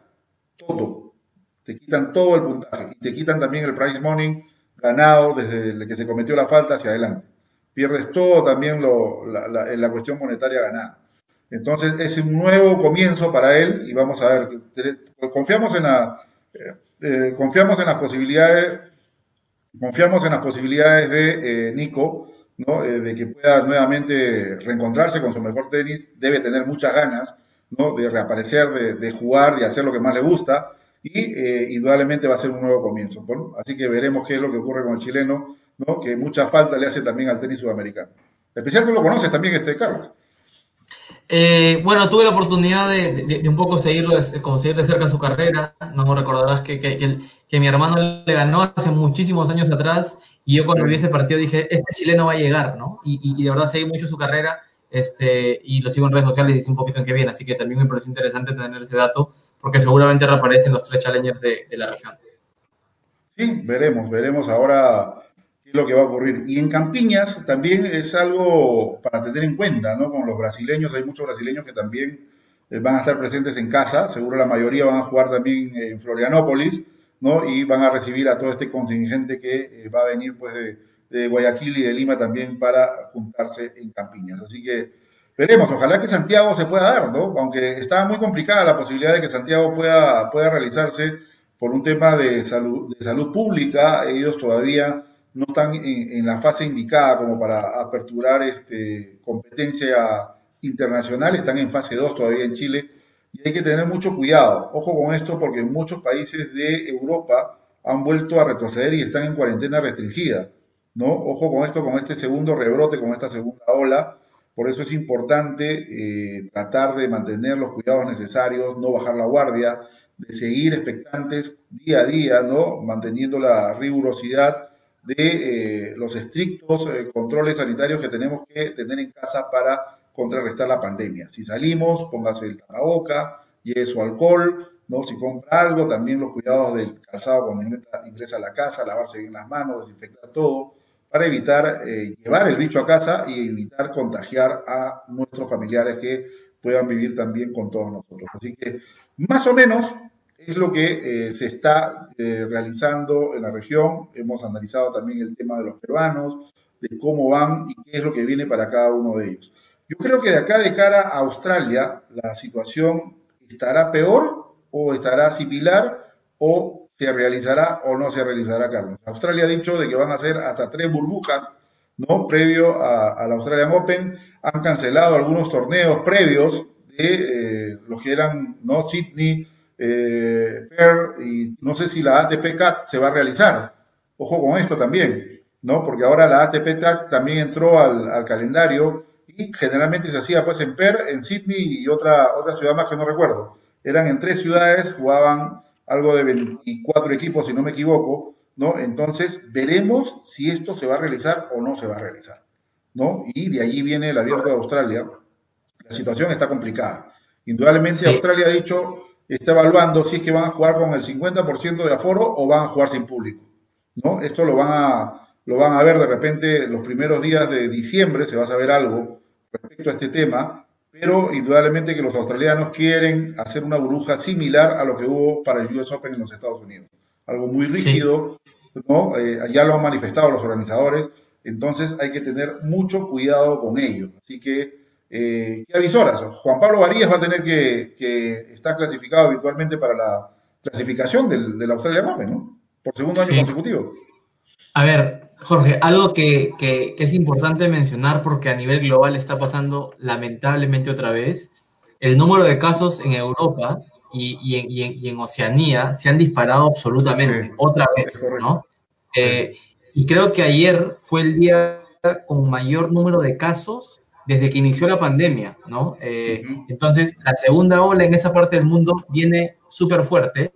Todo. Te quitan todo el puntaje. Y te quitan también el prize money ganado desde el que se cometió la falta hacia adelante. Pierdes todo también lo, la, la cuestión monetaria ganada. Entonces es un nuevo comienzo para él y vamos a ver, confiamos en, la, eh, eh, las posibilidades, confiamos en las posibilidades de eh, Nico, ¿no? de que pueda nuevamente reencontrarse con su mejor tenis, debe tener muchas ganas de reaparecer, de, jugar, de hacer lo que más le gusta y indudablemente va a ser un nuevo comienzo. Así que veremos qué es lo que ocurre con el chileno, ¿no? que mucha falta le hace también al tenis sudamericano. Especial que lo conoces también este Carlos. Eh, bueno, tuve la oportunidad de, un poco seguirlo, como seguir de cerca su carrera. No recordarás que, mi hermano le ganó hace muchísimos años atrás y yo cuando vi ese partido dije, este chileno va a llegar, ¿no? Y, de verdad seguí mucho su carrera este, y lo sigo en redes sociales y dice un poquito en qué viene. Así que también me pareció interesante tener ese dato porque seguramente reaparecen los tres challengers de, de la región. Sí, veremos, veremos ahora lo que va a ocurrir. Y en Campiñas también es algo para tener en cuenta, ¿no? Con los brasileños, hay muchos brasileños que también eh, van a estar presentes en casa, seguro la mayoría van a jugar también en Florianópolis, ¿no? Y van a recibir a todo este contingente que eh, va a venir, pues, de, de Guayaquil y de Lima también para juntarse en Campiñas. Así que veremos, ojalá que Santiago se pueda dar, ¿no? Aunque está muy complicada la posibilidad de que Santiago pueda, pueda realizarse por un tema de salud, de salud pública, ellos todavía no están en, la fase indicada como para aperturar este, competencia internacional, están en fase 2 todavía en Chile y hay que tener mucho cuidado. Ojo con esto porque muchos países de Europa han vuelto a retroceder y están en cuarentena restringida. ¿no? Ojo con esto, con este segundo rebrote, con esta segunda ola. Por eso es importante eh, tratar de mantener los cuidados necesarios, no bajar la guardia, de seguir expectantes día a día, ¿no? manteniendo la rigurosidad de eh, los estrictos eh, controles sanitarios que tenemos que tener en casa para contrarrestar la pandemia. Si salimos, póngase el tapaboca, lleve su alcohol, ¿no? Si compra algo, también los cuidados del calzado cuando ingresa a la casa, lavarse bien las manos, desinfectar todo, para evitar eh, llevar el bicho a casa y evitar contagiar a nuestros familiares que puedan vivir también con todos nosotros. Así que más o menos es lo que eh, se está eh, realizando en la región. Hemos analizado también el tema de los peruanos, de cómo van y qué es lo que viene para cada uno de ellos. Yo creo que de acá de cara a Australia, la situación estará peor o estará similar o se realizará o no se realizará, Carlos. Australia ha dicho de que van a hacer hasta tres burbujas, ¿no? Previo a, la Australian Open. Han cancelado algunos torneos previos de eh, los que eran, ¿no? Sydney, eh, y no sé si la ATP CAT se va a realizar. Ojo con esto también, ¿no? Porque ahora la ATP CAT también entró al, calendario y generalmente se hacía pues en Per, en Sydney y otra, otra ciudad más que no recuerdo. Eran en tres ciudades, jugaban algo de 24 equipos, si no me equivoco, ¿no? Entonces veremos si esto se va a realizar o no se va a realizar, ¿no? Y de allí viene el abierto de Australia. La situación está complicada. Indudablemente Australia ha dicho está evaluando si es que van a jugar con el 50% de aforo o van a jugar sin público. ¿no? Esto lo van, a, lo van a ver de repente los primeros días de diciembre, se va a saber algo respecto a este tema, pero indudablemente que los australianos quieren hacer una burbuja similar a lo que hubo para el US Open en los Estados Unidos. Algo muy rígido, ¿no? Eh, ya lo han manifestado los organizadores, entonces hay que tener mucho cuidado con ello. Así que eh, ¿Qué avisoras? Juan Pablo Varías va a tener que, que estar clasificado habitualmente para la clasificación del, del Australia Open, ¿no? Por segundo año consecutivo. A ver, Jorge, algo que, que, es importante mencionar porque a nivel global está pasando lamentablemente otra vez, el número de casos en Europa y, y, en, y, en, Oceanía se han disparado absolutamente, otra vez, ¿no? Eh, y creo que ayer fue el día con mayor número de casos desde que inició la pandemia, ¿no? Eh, entonces, la segunda ola en esa parte del mundo viene súper fuerte,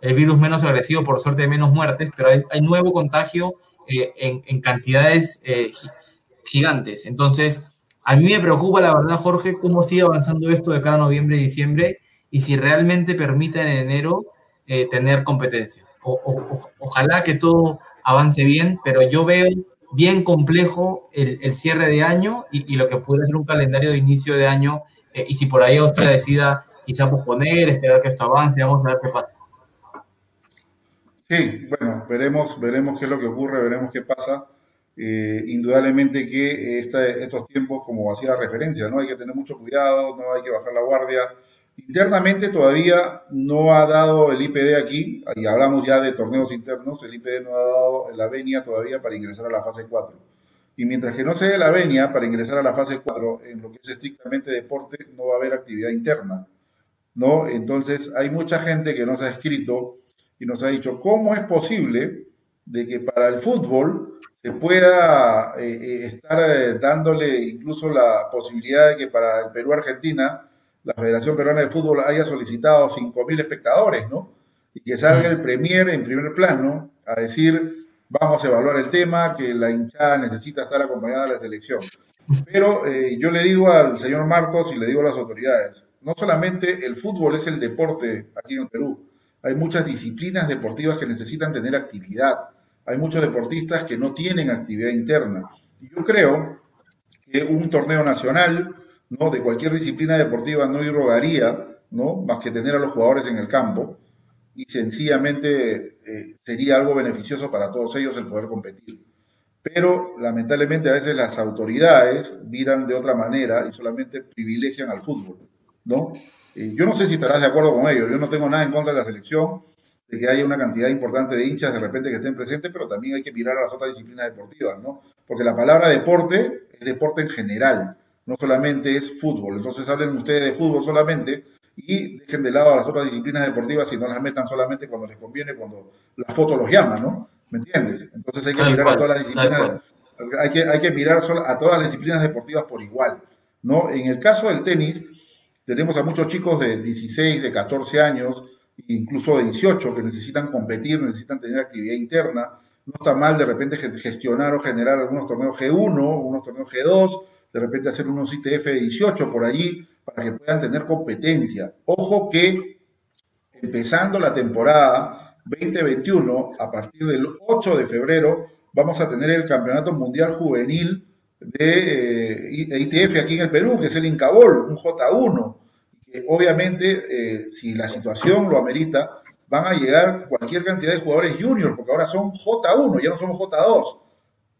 el virus menos agresivo, por suerte de menos muertes, pero hay, nuevo contagio eh, en, cantidades eh, gigantes. Entonces, a mí me preocupa, la verdad, Jorge, cómo sigue avanzando esto de cara a noviembre y diciembre y si realmente permite en enero tener competencia. ojalá que todo avance bien, pero yo veo bien complejo el, cierre de año y, lo que puede ser un calendario de inicio de año. Eh, y si por ahí Austria decida quizá posponer, esperar que esto avance, vamos a ver qué pasa. Sí, bueno, veremos, veremos qué es lo que ocurre, veremos qué pasa. Eh, indudablemente que estos tiempos, como hacía referencia, ¿no? Hay que tener mucho cuidado, no hay que bajar la guardia, Internamente todavía no ha dado el IPD aquí, y hablamos ya de torneos internos, el IPD no ha dado la venia todavía para ingresar a la fase 4. Y mientras que no se dé la venia para ingresar a la fase 4, en lo que es estrictamente deporte, no va a haber actividad interna. ¿no? Entonces hay mucha gente que nos ha escrito y nos ha dicho, ¿cómo es posible de que para el fútbol se pueda eh, eh, estar eh, dándole incluso la posibilidad de que para el Perú-Argentina la Federación Peruana de Fútbol haya solicitado 5.000 espectadores, ¿no? Y que salga el Premier en primer plano a decir, vamos a evaluar el tema, que la hinchada necesita estar acompañada de la selección. Pero eh, yo le digo al señor Marcos y le digo a las autoridades, no solamente el fútbol es el deporte aquí en Perú, hay muchas disciplinas deportivas que necesitan tener actividad, hay muchos deportistas que no tienen actividad interna. Y yo creo que un torneo nacional, ¿no? de cualquier disciplina deportiva no irrogaría, ¿no? más que tener a los jugadores en el campo, y sencillamente eh, sería algo beneficioso para todos ellos el poder competir. pero lamentablemente a veces las autoridades miran de otra manera y solamente privilegian al fútbol, ¿no? yo no sé si estarás de acuerdo con ello, yo no tengo nada en contra de la selección, de que haya una cantidad importante de hinchas de repente que estén presentes, pero también hay que mirar a las otras disciplinas deportivas, ¿no? Porque la palabra deporte es deporte en general, no solamente es fútbol. Entonces hablen ustedes de fútbol solamente y dejen de lado a las otras disciplinas deportivas y no las metan solamente cuando les conviene, cuando la foto los llama, ¿no? ¿Me entiendes? Entonces hay que mirar a todas las disciplinas, hay que, hay que mirar a todas las disciplinas deportivas por igual, ¿no? En el caso del tenis, tenemos a muchos chicos de 16, de 14 años, incluso de 18, que necesitan competir, necesitan tener actividad interna. No está mal de repente gestionar o generar algunos torneos G1, unos torneos G2, de repente hacer unos ITF 18 por allí para que puedan tener competencia. Ojo que empezando la temporada 2021, a partir del 8 de febrero, vamos a tener el Campeonato Mundial Juvenil de ITF aquí en el Perú, que es el Incabol, un J1. Que obviamente, eh, si la situación lo amerita, van a llegar cualquier cantidad de jugadores juniors, porque ahora son J1, ya no somos J2.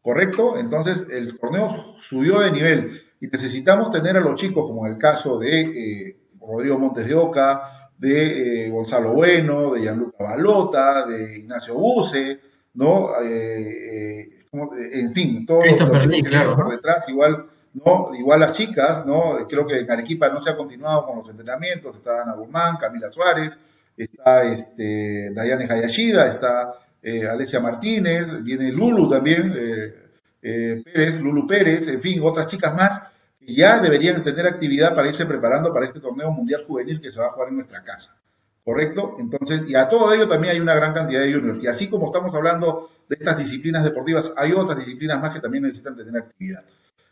¿Correcto? Entonces el torneo subió de nivel y necesitamos tener a los chicos, como en el caso de eh, Rodrigo Montes de Oca, de eh, Gonzalo Bueno, de Gianluca Balota, de Ignacio Buse, ¿no? Eh, en fin, todos los chicos que claro, por detrás, igual, ¿no? Igual las chicas, ¿no? Creo que en Arequipa no se ha continuado con los entrenamientos, está Ana Guzmán, Camila Suárez, está este, Dayane Hayashida, está eh, Alesia Martínez, viene Lulu también, eh, eh, Pérez, Lulu Pérez, en fin, otras chicas más que ya deberían tener actividad para irse preparando para este torneo mundial juvenil que se va a jugar en nuestra casa. ¿Correcto? Entonces, y a todo ello también hay una gran cantidad de juniors. Y así como estamos hablando de estas disciplinas deportivas, hay otras disciplinas más que también necesitan tener actividad.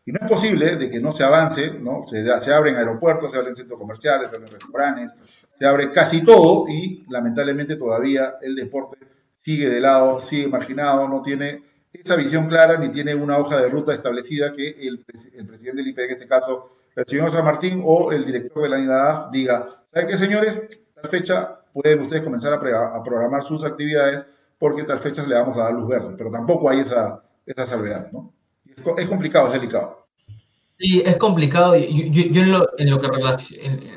Y no es posible de que no se avance, ¿no? Se, se abren aeropuertos, se abren centros comerciales, se abren restaurantes, se abre casi todo y lamentablemente todavía el deporte sigue de lado, sigue marginado, no tiene esa visión clara ni tiene una hoja de ruta establecida que el, presidente del IPE, en este caso el señor San Martín o el director de la unidad diga, ¿saben qué señores? Tal fecha pueden ustedes comenzar a, programar sus actividades porque tal fecha le vamos a dar luz verde, pero tampoco hay esa, esa salvedad, ¿no? Es, complicado, es delicado. Sí, es complicado. Yo, yo, en, lo, en, lo, que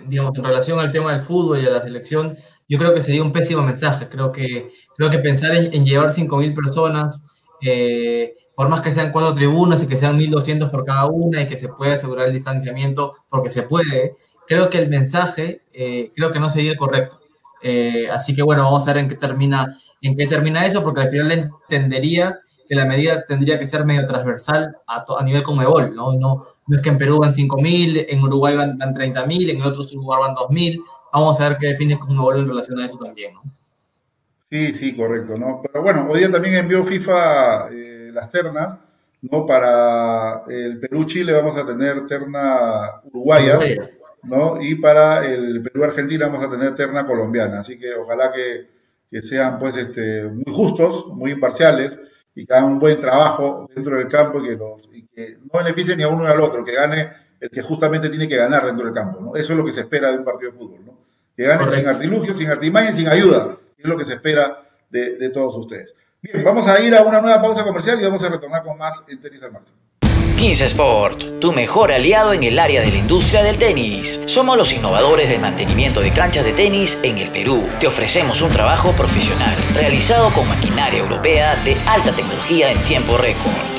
digamos, en relación al tema del fútbol y a la selección, yo creo que sería un pésimo mensaje. Creo que, creo que pensar en, llevar 5.000 personas, eh, por más que sean cuatro tribunas y que sean 1.200 por cada una y que se pueda asegurar el distanciamiento, porque se puede, creo que el mensaje, eh, creo que no sería el correcto. Eh, así que bueno, vamos a ver en qué termina, en qué termina eso, porque al final entendería que la medida tendría que ser medio transversal a, a nivel Conmebol, ¿no? ¿no? No es que en Perú van 5.000, en Uruguay van, van 30.000, en el otro lugar van 2.000 vamos a ver qué define como en relación a eso también, ¿no? Sí, sí, correcto, ¿no? Pero bueno, hoy día también envió FIFA eh, las ternas, ¿no? Para el Perú-Chile vamos a tener terna uruguaya, ¿no? Y para el Perú-Argentina vamos a tener terna colombiana, así que ojalá que, sean pues este, muy justos, muy imparciales y que hagan un buen trabajo dentro del campo y que, los, y que no beneficien ni a uno ni al otro, que gane el que justamente tiene que ganar dentro del campo, ¿no? Eso es lo que se espera de un partido de fútbol, ¿no? Que gane sin artilugios, sin artimañas, sin ayuda. Es lo que se espera de, todos ustedes. Bien, vamos a ir a una nueva pausa comercial y vamos a retornar con más en Tenis al Máximo. 15 Sport, tu mejor aliado en el área de la industria del tenis. Somos los innovadores del mantenimiento de canchas de tenis en el Perú. Te ofrecemos un trabajo profesional, realizado con maquinaria europea de alta tecnología en tiempo récord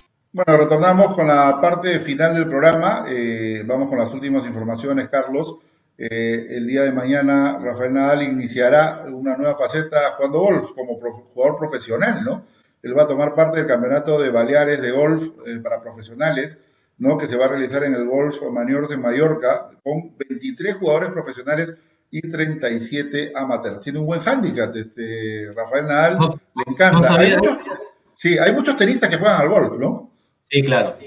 Bueno, retornamos con la parte final del programa. Eh, vamos con las últimas informaciones, Carlos. Eh, el día de mañana Rafael Nadal iniciará una nueva faceta jugando golf como jugador profesional, ¿no? Él va a tomar parte del campeonato de Baleares de golf eh, para profesionales, ¿no? Que se va a realizar en el Golf Maniors de Mallorca con 23 jugadores profesionales y 37 amateurs. Tiene un buen hándicap, este, Rafael Nadal, le encanta. sí, hay muchos tenistas que juegan al golf, ¿no? Sí, claro.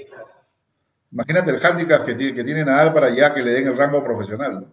Imagínate el hándicap que, que tiene Nadal para ya que le den el rango profesional.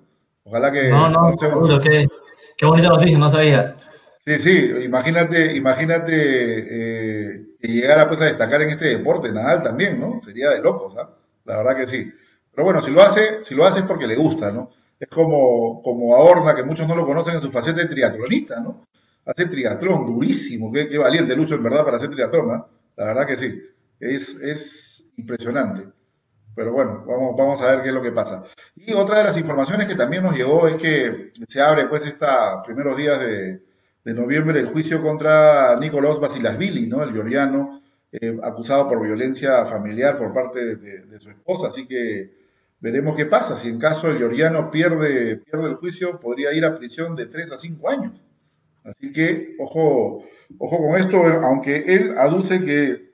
Ojalá que... No, no, seguro, qué, qué bonita noticia, no sabía. Sí, sí, imagínate, imagínate eh, que llegara pues a destacar en este deporte, Nadal también, ¿no? Sería de locos, ¿ah? La verdad que sí. Pero bueno, si lo hace, si lo hace es porque le gusta, ¿no? Es como, como Ahorna, que muchos no lo conocen en su faceta de triatlonista, ¿no? Hace triatlón, durísimo, qué, qué valiente Lucho en verdad para hacer triatlón, ¿ah? La verdad que sí, es, es impresionante. Pero bueno, vamos, vamos a ver qué es lo que pasa. Y otra de las informaciones que también nos llegó es que se abre pues estos primeros días de, noviembre el juicio contra Nicolás Basilasvili, ¿no? El georgiano, eh, acusado por violencia familiar por parte de, su esposa. Así que veremos qué pasa. Si en caso el georgiano pierde, pierde el juicio, podría ir a prisión de 3 a 5 años. Así que ojo, ojo con esto, aunque él aduce que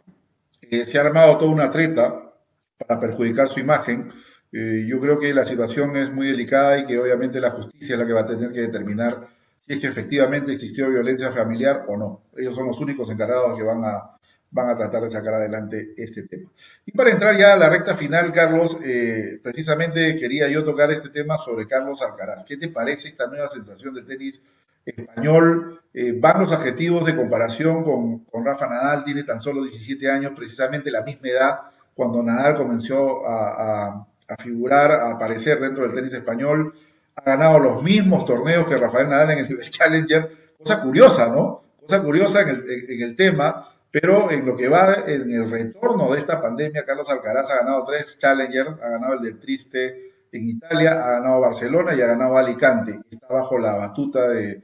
se ha armado toda una treta para perjudicar su imagen. Eh, yo creo que la situación es muy delicada y que obviamente la justicia es la que va a tener que determinar si es que efectivamente existió violencia familiar o no. Ellos son los únicos encargados que van a, van a tratar de sacar adelante este tema. Y para entrar ya a la recta final, Carlos, eh, precisamente quería yo tocar este tema sobre Carlos Alcaraz. ¿Qué te parece esta nueva sensación del tenis español? Eh, van los adjetivos de comparación con, con Rafa Nadal, tiene tan solo 17 años, precisamente la misma edad cuando Nadal comenzó a, figurar, a aparecer dentro del tenis español, ha ganado los mismos torneos que Rafael Nadal en el Challenger, cosa curiosa, ¿no? Cosa curiosa en el, tema, pero en lo que va en el retorno de esta pandemia, Carlos Alcaraz ha ganado tres Challengers, ha ganado el de Triste en Italia, ha ganado Barcelona y ha ganado Alicante, está bajo la batuta de,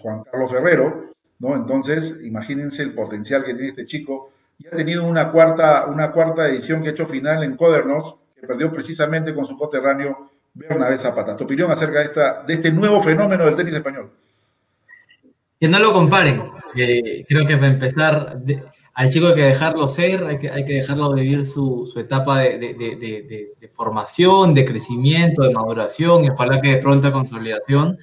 Juan Carlos Ferrero, ¿no? Entonces, imagínense el potencial que tiene este chico y ha tenido una cuarta, una cuarta edición que ha hecho final en Codernos, que perdió precisamente con su coterráneo Bernabé Zapata. ¿Tu opinión acerca de este nuevo fenómeno del tenis español? Que no lo comparen. Creo que para empezar, al chico hay que dejarlo ser, hay que, hay que dejarlo vivir su, etapa de, formación, de crecimiento, de maduración y ojalá que de pronta consolidación.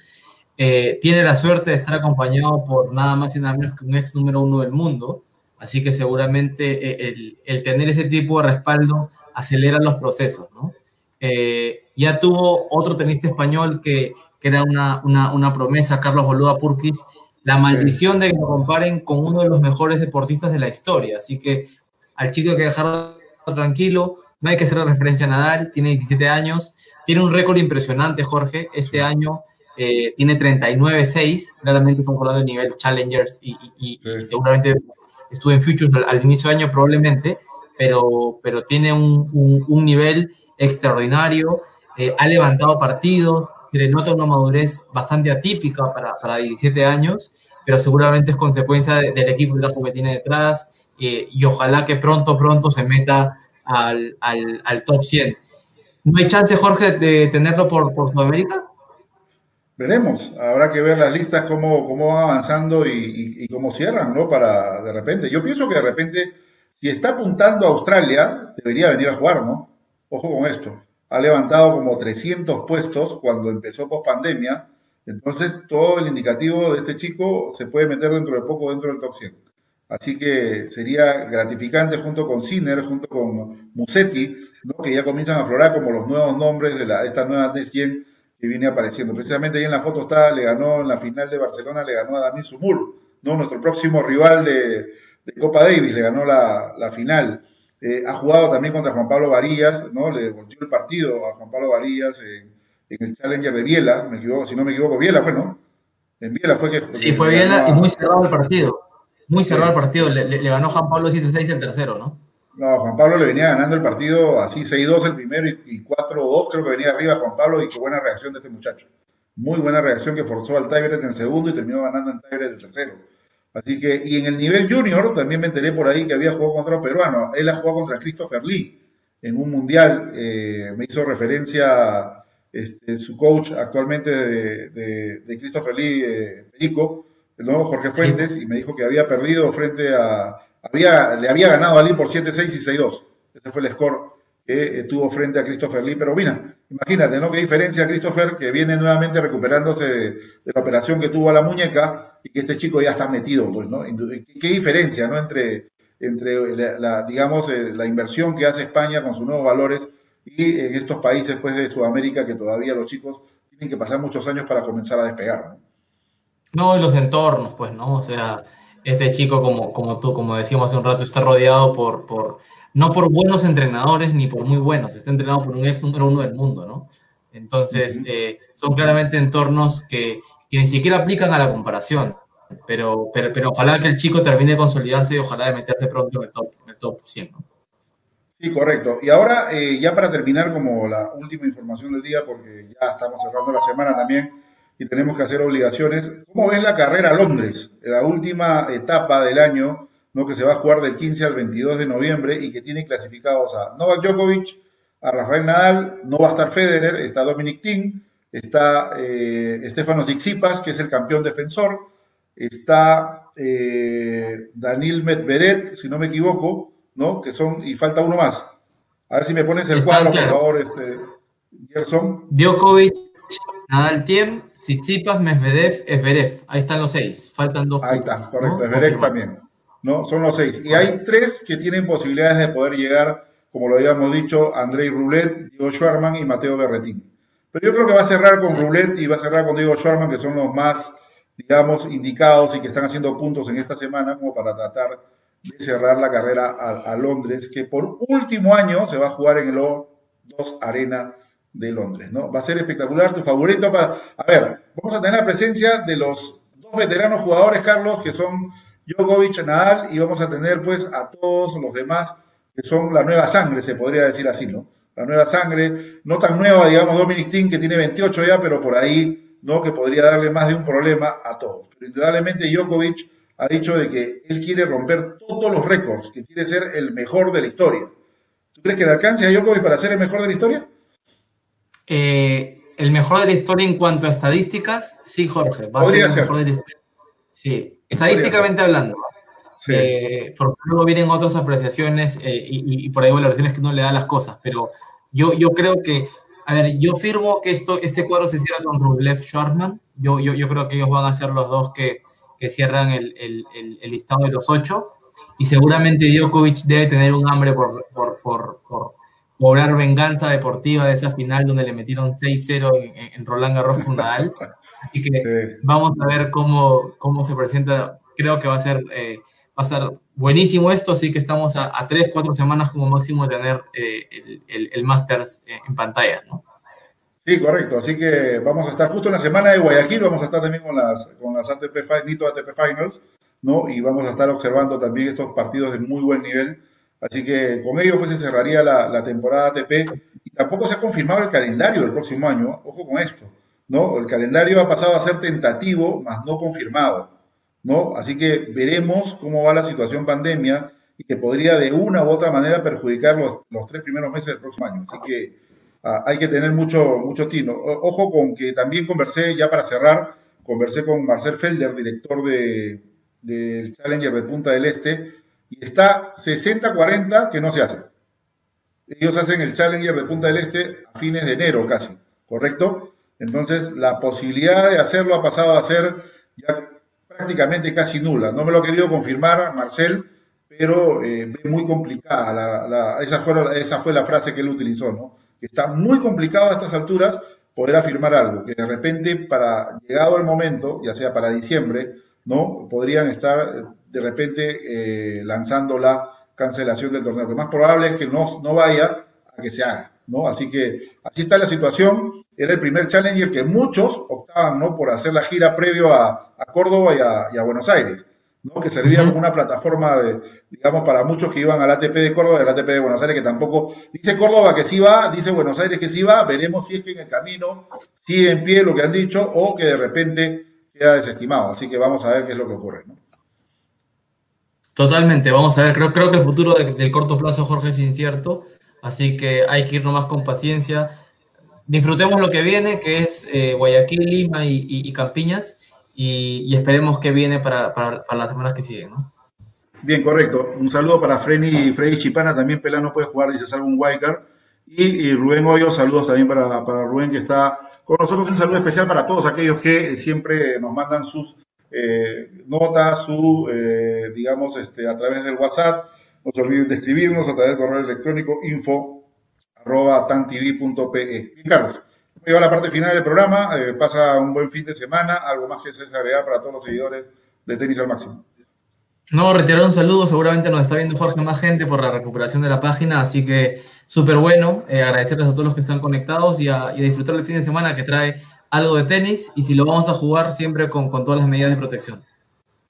Eh, tiene la suerte de estar acompañado por nada más y nada menos que un ex número uno del mundo. Así que seguramente eh, el, tener ese tipo de respaldo acelera los procesos, ¿no? Eh, ya tuvo otro tenista español que, que era una, una, promesa, Carlos Boluda Purquis, la maldición de que lo comparen con uno de los mejores deportistas de la historia. Así que al chico hay que dejarlo tranquilo, no hay que hacer referencia a Nadal, tiene 17 años, tiene un récord impresionante, Jorge. Este año eh, tiene 39-6, claramente fue hablando de nivel Challengers y, y seguramente estuve en Futures al, inicio de año probablemente, pero, pero tiene un, un, nivel extraordinario, eh, ha levantado partidos, se le nota una madurez bastante atípica para, para 17 años, pero seguramente es consecuencia del equipo de trabajo que tiene detrás eh, y ojalá que pronto, pronto se meta al, al, al, top 100. ¿No hay chance, Jorge, de tenerlo por, Sudamérica? Veremos, habrá que ver las listas cómo, cómo van avanzando y, cómo cierran, ¿no? Para de repente. Yo pienso que de repente, si está apuntando a Australia, debería venir a jugar, ¿no? Ojo con esto. Ha levantado como 300 puestos cuando empezó post pandemia. Entonces, todo el indicativo de este chico se puede meter dentro de poco dentro del top 100. Así que sería gratificante junto con Sinner, junto con Musetti, ¿no? que ya comienzan a aflorar como los nuevos nombres de la, esta nueva Next Gen que viene apareciendo. Precisamente ahí en la foto está, le ganó en la final de Barcelona, le ganó a Dani Sumur, ¿no? nuestro próximo rival de, Copa Davis, le ganó la, final. Eh, ha jugado también contra Juan Pablo Varillas, ¿no? le volteó el partido a Juan Pablo Varillas en, el Challenger de Biela, me equivoco, si no me equivoco, Biela fue, ¿no? En Biela fue que... Sí, fue Biela y muy cerrado el partido. Muy cerrado el partido, le, le ganó Juan Pablo 7-6 el tercero, ¿no? No, Juan Pablo le venía ganando el partido así 6-2 el primero y, 4-2 creo que venía arriba Juan Pablo y qué buena reacción de este muchacho. Muy buena reacción que forzó al tiebreak en el segundo y terminó ganando en tiebreak el tercero. Así que, y en el nivel junior también me enteré por ahí que había jugado contra un peruano. Él ha jugado contra Christopher Lee en un mundial. Eh, me hizo referencia este, su coach actualmente de, Christopher Lee, eh, Perico, el nuevo Jorge Fuentes, y me dijo que había perdido frente a le había ganado a Lee por 7-6 y 6-2. Ese fue el score que eh, tuvo frente a Christopher Lee. Pero mira, imagínate, ¿no? Qué diferencia Christopher, que viene nuevamente recuperándose de, la operación que tuvo a la muñeca y que este chico ya está metido, pues, ¿no? Qué, diferencia, ¿no? Entre, entre la, digamos, eh, la inversión que hace España con sus nuevos valores y en estos países pues, de Sudamérica que todavía los chicos tienen que pasar muchos años para comenzar a despegar. ¿no? No, y los entornos, pues, ¿no? O sea, este chico, como, como tú, como decíamos hace un rato, está rodeado por, no por buenos entrenadores ni por muy buenos, está entrenado por un ex número uno del mundo, ¿no? Entonces, eh, son claramente entornos que, que, ni siquiera aplican a la comparación, pero, pero, pero ojalá que el chico termine de consolidarse y ojalá de meterse pronto en el top, en el top 100, ¿no? Sí, correcto. Y ahora, eh, ya para terminar como la última información del día, porque ya estamos cerrando la semana también, y tenemos que hacer obligaciones. ¿Cómo ves la carrera a Londres, la última etapa del año, ¿no? que se va a jugar del 15 al 22 de noviembre y que tiene clasificados a Novak Djokovic, a Rafael Nadal, no va a estar Federer, está Dominic Thiem, está eh, Stefano Tsitsipas, que es el campeón defensor, está eh, Daniel Medvedev, si no me equivoco, ¿no? Que son, y falta uno más. A ver si me pones el cuadro, por favor, este, Gerson. Djokovic, Nadal Thiem, Tsitsipas, Medvedev, Everev. Ahí están los seis. Faltan dos. Ahí está, correcto. ¿no? también. ¿No? Son los seis. Y hay tres que tienen posibilidades de poder llegar, como lo habíamos dicho, Andrei Rublet, Diego Schwarman y Mateo Berretín. Pero yo creo que va a cerrar con sí. y va a cerrar con Diego Schwarman, que son los más, digamos, indicados y que están haciendo puntos en esta semana, como para tratar de cerrar la carrera a, a Londres, que por último año se va a jugar en el O2 Arena de Londres, ¿no? Va a ser espectacular, tu favorito para... A ver, vamos a tener la presencia de los dos veteranos jugadores, Carlos, que son Djokovic, Nadal, y vamos a tener pues a todos los demás que son la nueva sangre, se podría decir así, ¿no? La nueva sangre, no tan nueva, digamos, Dominic Thiem, que tiene 28 ya, pero por ahí, ¿no? Que podría darle más de un problema a todos. Pero indudablemente Djokovic ha dicho de que él quiere romper todos los récords, que quiere ser el mejor de la historia. ¿Tú crees que le alcance a Djokovic para ser el mejor de la historia? Eh, el mejor de la historia en cuanto a estadísticas, sí, Jorge. Va Podría a ser el mejor de la historia. Sí, estadísticamente hablando. Sí. Eh, porque luego vienen otras apreciaciones eh, y, y, por ahí valoraciones que uno le da a las cosas, pero yo, yo creo que, a ver, yo firmo que esto, este cuadro se cierra con Rublev Schwarman. Yo, yo, yo creo que ellos van a ser los dos que, que cierran el, el, el, el, listado de los ocho. Y seguramente Djokovic debe tener un hambre por, por, por, por cobrar venganza deportiva de esa final donde le metieron 6-0 en, en, Roland Garros con Nadal. Así que sí. vamos a ver cómo, cómo se presenta. Creo que va a ser eh, va a estar buenísimo esto, así que estamos a, a tres, cuatro semanas como máximo de tener eh, el, el, el, Masters en pantalla, ¿no? Sí, correcto. Así que vamos a estar justo en la semana de Guayaquil, vamos a estar también con las, con las ATP, Nito ATP Finals, ¿no? Y vamos a estar observando también estos partidos de muy buen nivel Así que con ello pues se cerraría la, la, temporada ATP y tampoco se ha confirmado el calendario del próximo año. Ojo con esto, ¿no? El calendario ha pasado a ser tentativo, más no confirmado, ¿no? Así que veremos cómo va la situación pandemia y que podría de una u otra manera perjudicar los, los tres primeros meses del próximo año. Así que uh, hay que tener mucho, mucho tino. O, ojo con que también conversé, ya para cerrar, conversé con Marcel Felder, director de, del Challenger de Punta del Este, y está 60-40 que no se hace. Ellos hacen el Challenger de Punta del Este a fines de enero casi, ¿correcto? Entonces la posibilidad de hacerlo ha pasado a ser ya prácticamente casi nula. No me lo ha querido confirmar Marcel, pero eh, muy complicada. Esa, fue, esa fue la frase que él utilizó, ¿no? Que está muy complicado a estas alturas poder afirmar algo, que de repente para llegado el momento, ya sea para diciembre, ¿no? Podrían estar de repente eh, lanzando la cancelación del torneo. Lo más probable es que no, no vaya a que se haga, ¿no? Así que así está la situación. Era el primer challenger que muchos optaban, ¿no? Por hacer la gira previo a, a Córdoba y a, y a, Buenos Aires, ¿no? Que servía como una plataforma, de, digamos, para muchos que iban al ATP de Córdoba y al ATP de Buenos Aires, que tampoco, dice Córdoba que sí va, dice Buenos Aires que sí va, veremos si es que en el camino sigue en pie lo que han dicho o que de repente queda desestimado. Así que vamos a ver qué es lo que ocurre, ¿no? Totalmente, vamos a ver, creo, creo que el futuro de, del corto plazo, Jorge, es incierto, así que hay que ir nomás con paciencia. Disfrutemos lo que viene, que es eh, Guayaquil, Lima y, Campiñas, y, esperemos que viene para, para, las semanas que siguen, ¿no? Bien, correcto. Un saludo para Freddy, Freddy Chipana, también Pelano puede jugar, dice salvo un Wildcard. Y, Rubén Hoyo, saludos también para Rubén que está con nosotros. Un saludo especial para todos aquellos que siempre nos mandan sus eh, nota, su, digamos, este, a través del WhatsApp. No se olviden de escribirnos a través del correo electrónico info arroba Carlos, a la parte final del programa. pasa un buen fin de semana. Algo más que se agregar para todos los seguidores de Tenis al Máximo. No, retirar un saludo, seguramente nos está viendo Jorge más gente por la recuperación de la página, así que súper bueno, eh, agradecerles a todos los que están conectados y a, disfrutar el fin de semana que trae algo de tenis y si lo vamos a jugar siempre con, todas las medidas de protección.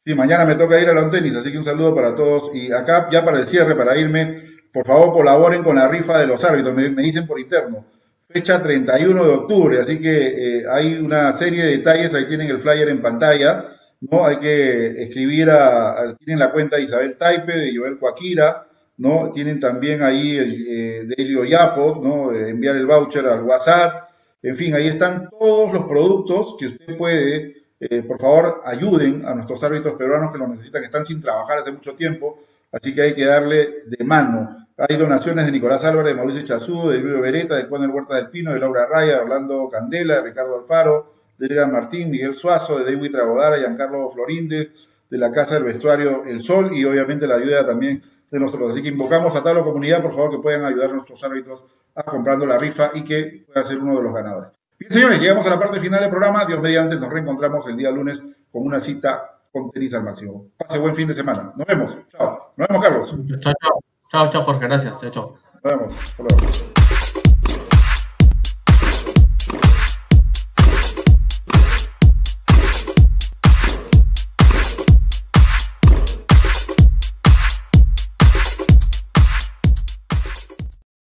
Sí, mañana me toca ir a la tenis, así que un saludo para todos y acá ya para el cierre, para irme, por favor colaboren con la rifa de los árbitros, me, dicen por interno, fecha 31 de octubre, así que eh, hay una serie de detalles, ahí tienen el flyer en pantalla ¿no? Hay que escribir a, tienen la cuenta de Isabel Taipe, de Joel Coaquira, ¿no? Tienen también ahí el eh, de Elio Yapo, ¿no? enviar el voucher al WhatsApp. En fin, ahí están todos los productos que usted puede, eh, por favor, ayuden a nuestros árbitros peruanos que lo necesitan, que están sin trabajar hace mucho tiempo, así que hay que darle de mano. Hay donaciones de Nicolás Álvarez, de Mauricio Chazú, de Luis Beretta, de Juan el Huerta del Pino, de Laura Raya, de Orlando Candela, de Ricardo Alfaro, de Edgar Martín, Miguel Suazo, de David Tragodara, Giancarlo Florinde, de la Casa del Vestuario El Sol y obviamente la ayuda también de nosotros. Así que invocamos a toda la comunidad, por favor, que puedan ayudar a nuestros árbitros a comprando la rifa y que pueda ser uno de los ganadores. Bien, señores, llegamos a la parte final del programa. Dios mediante, nos reencontramos el día lunes con una cita con tenis al máximo. Pase buen fin de semana. Nos vemos. Chao. Nos vemos, Carlos. Chao, chao. Chao, chao, Jorge. Gracias. Chao, chao. Nos vemos. Hasta luego.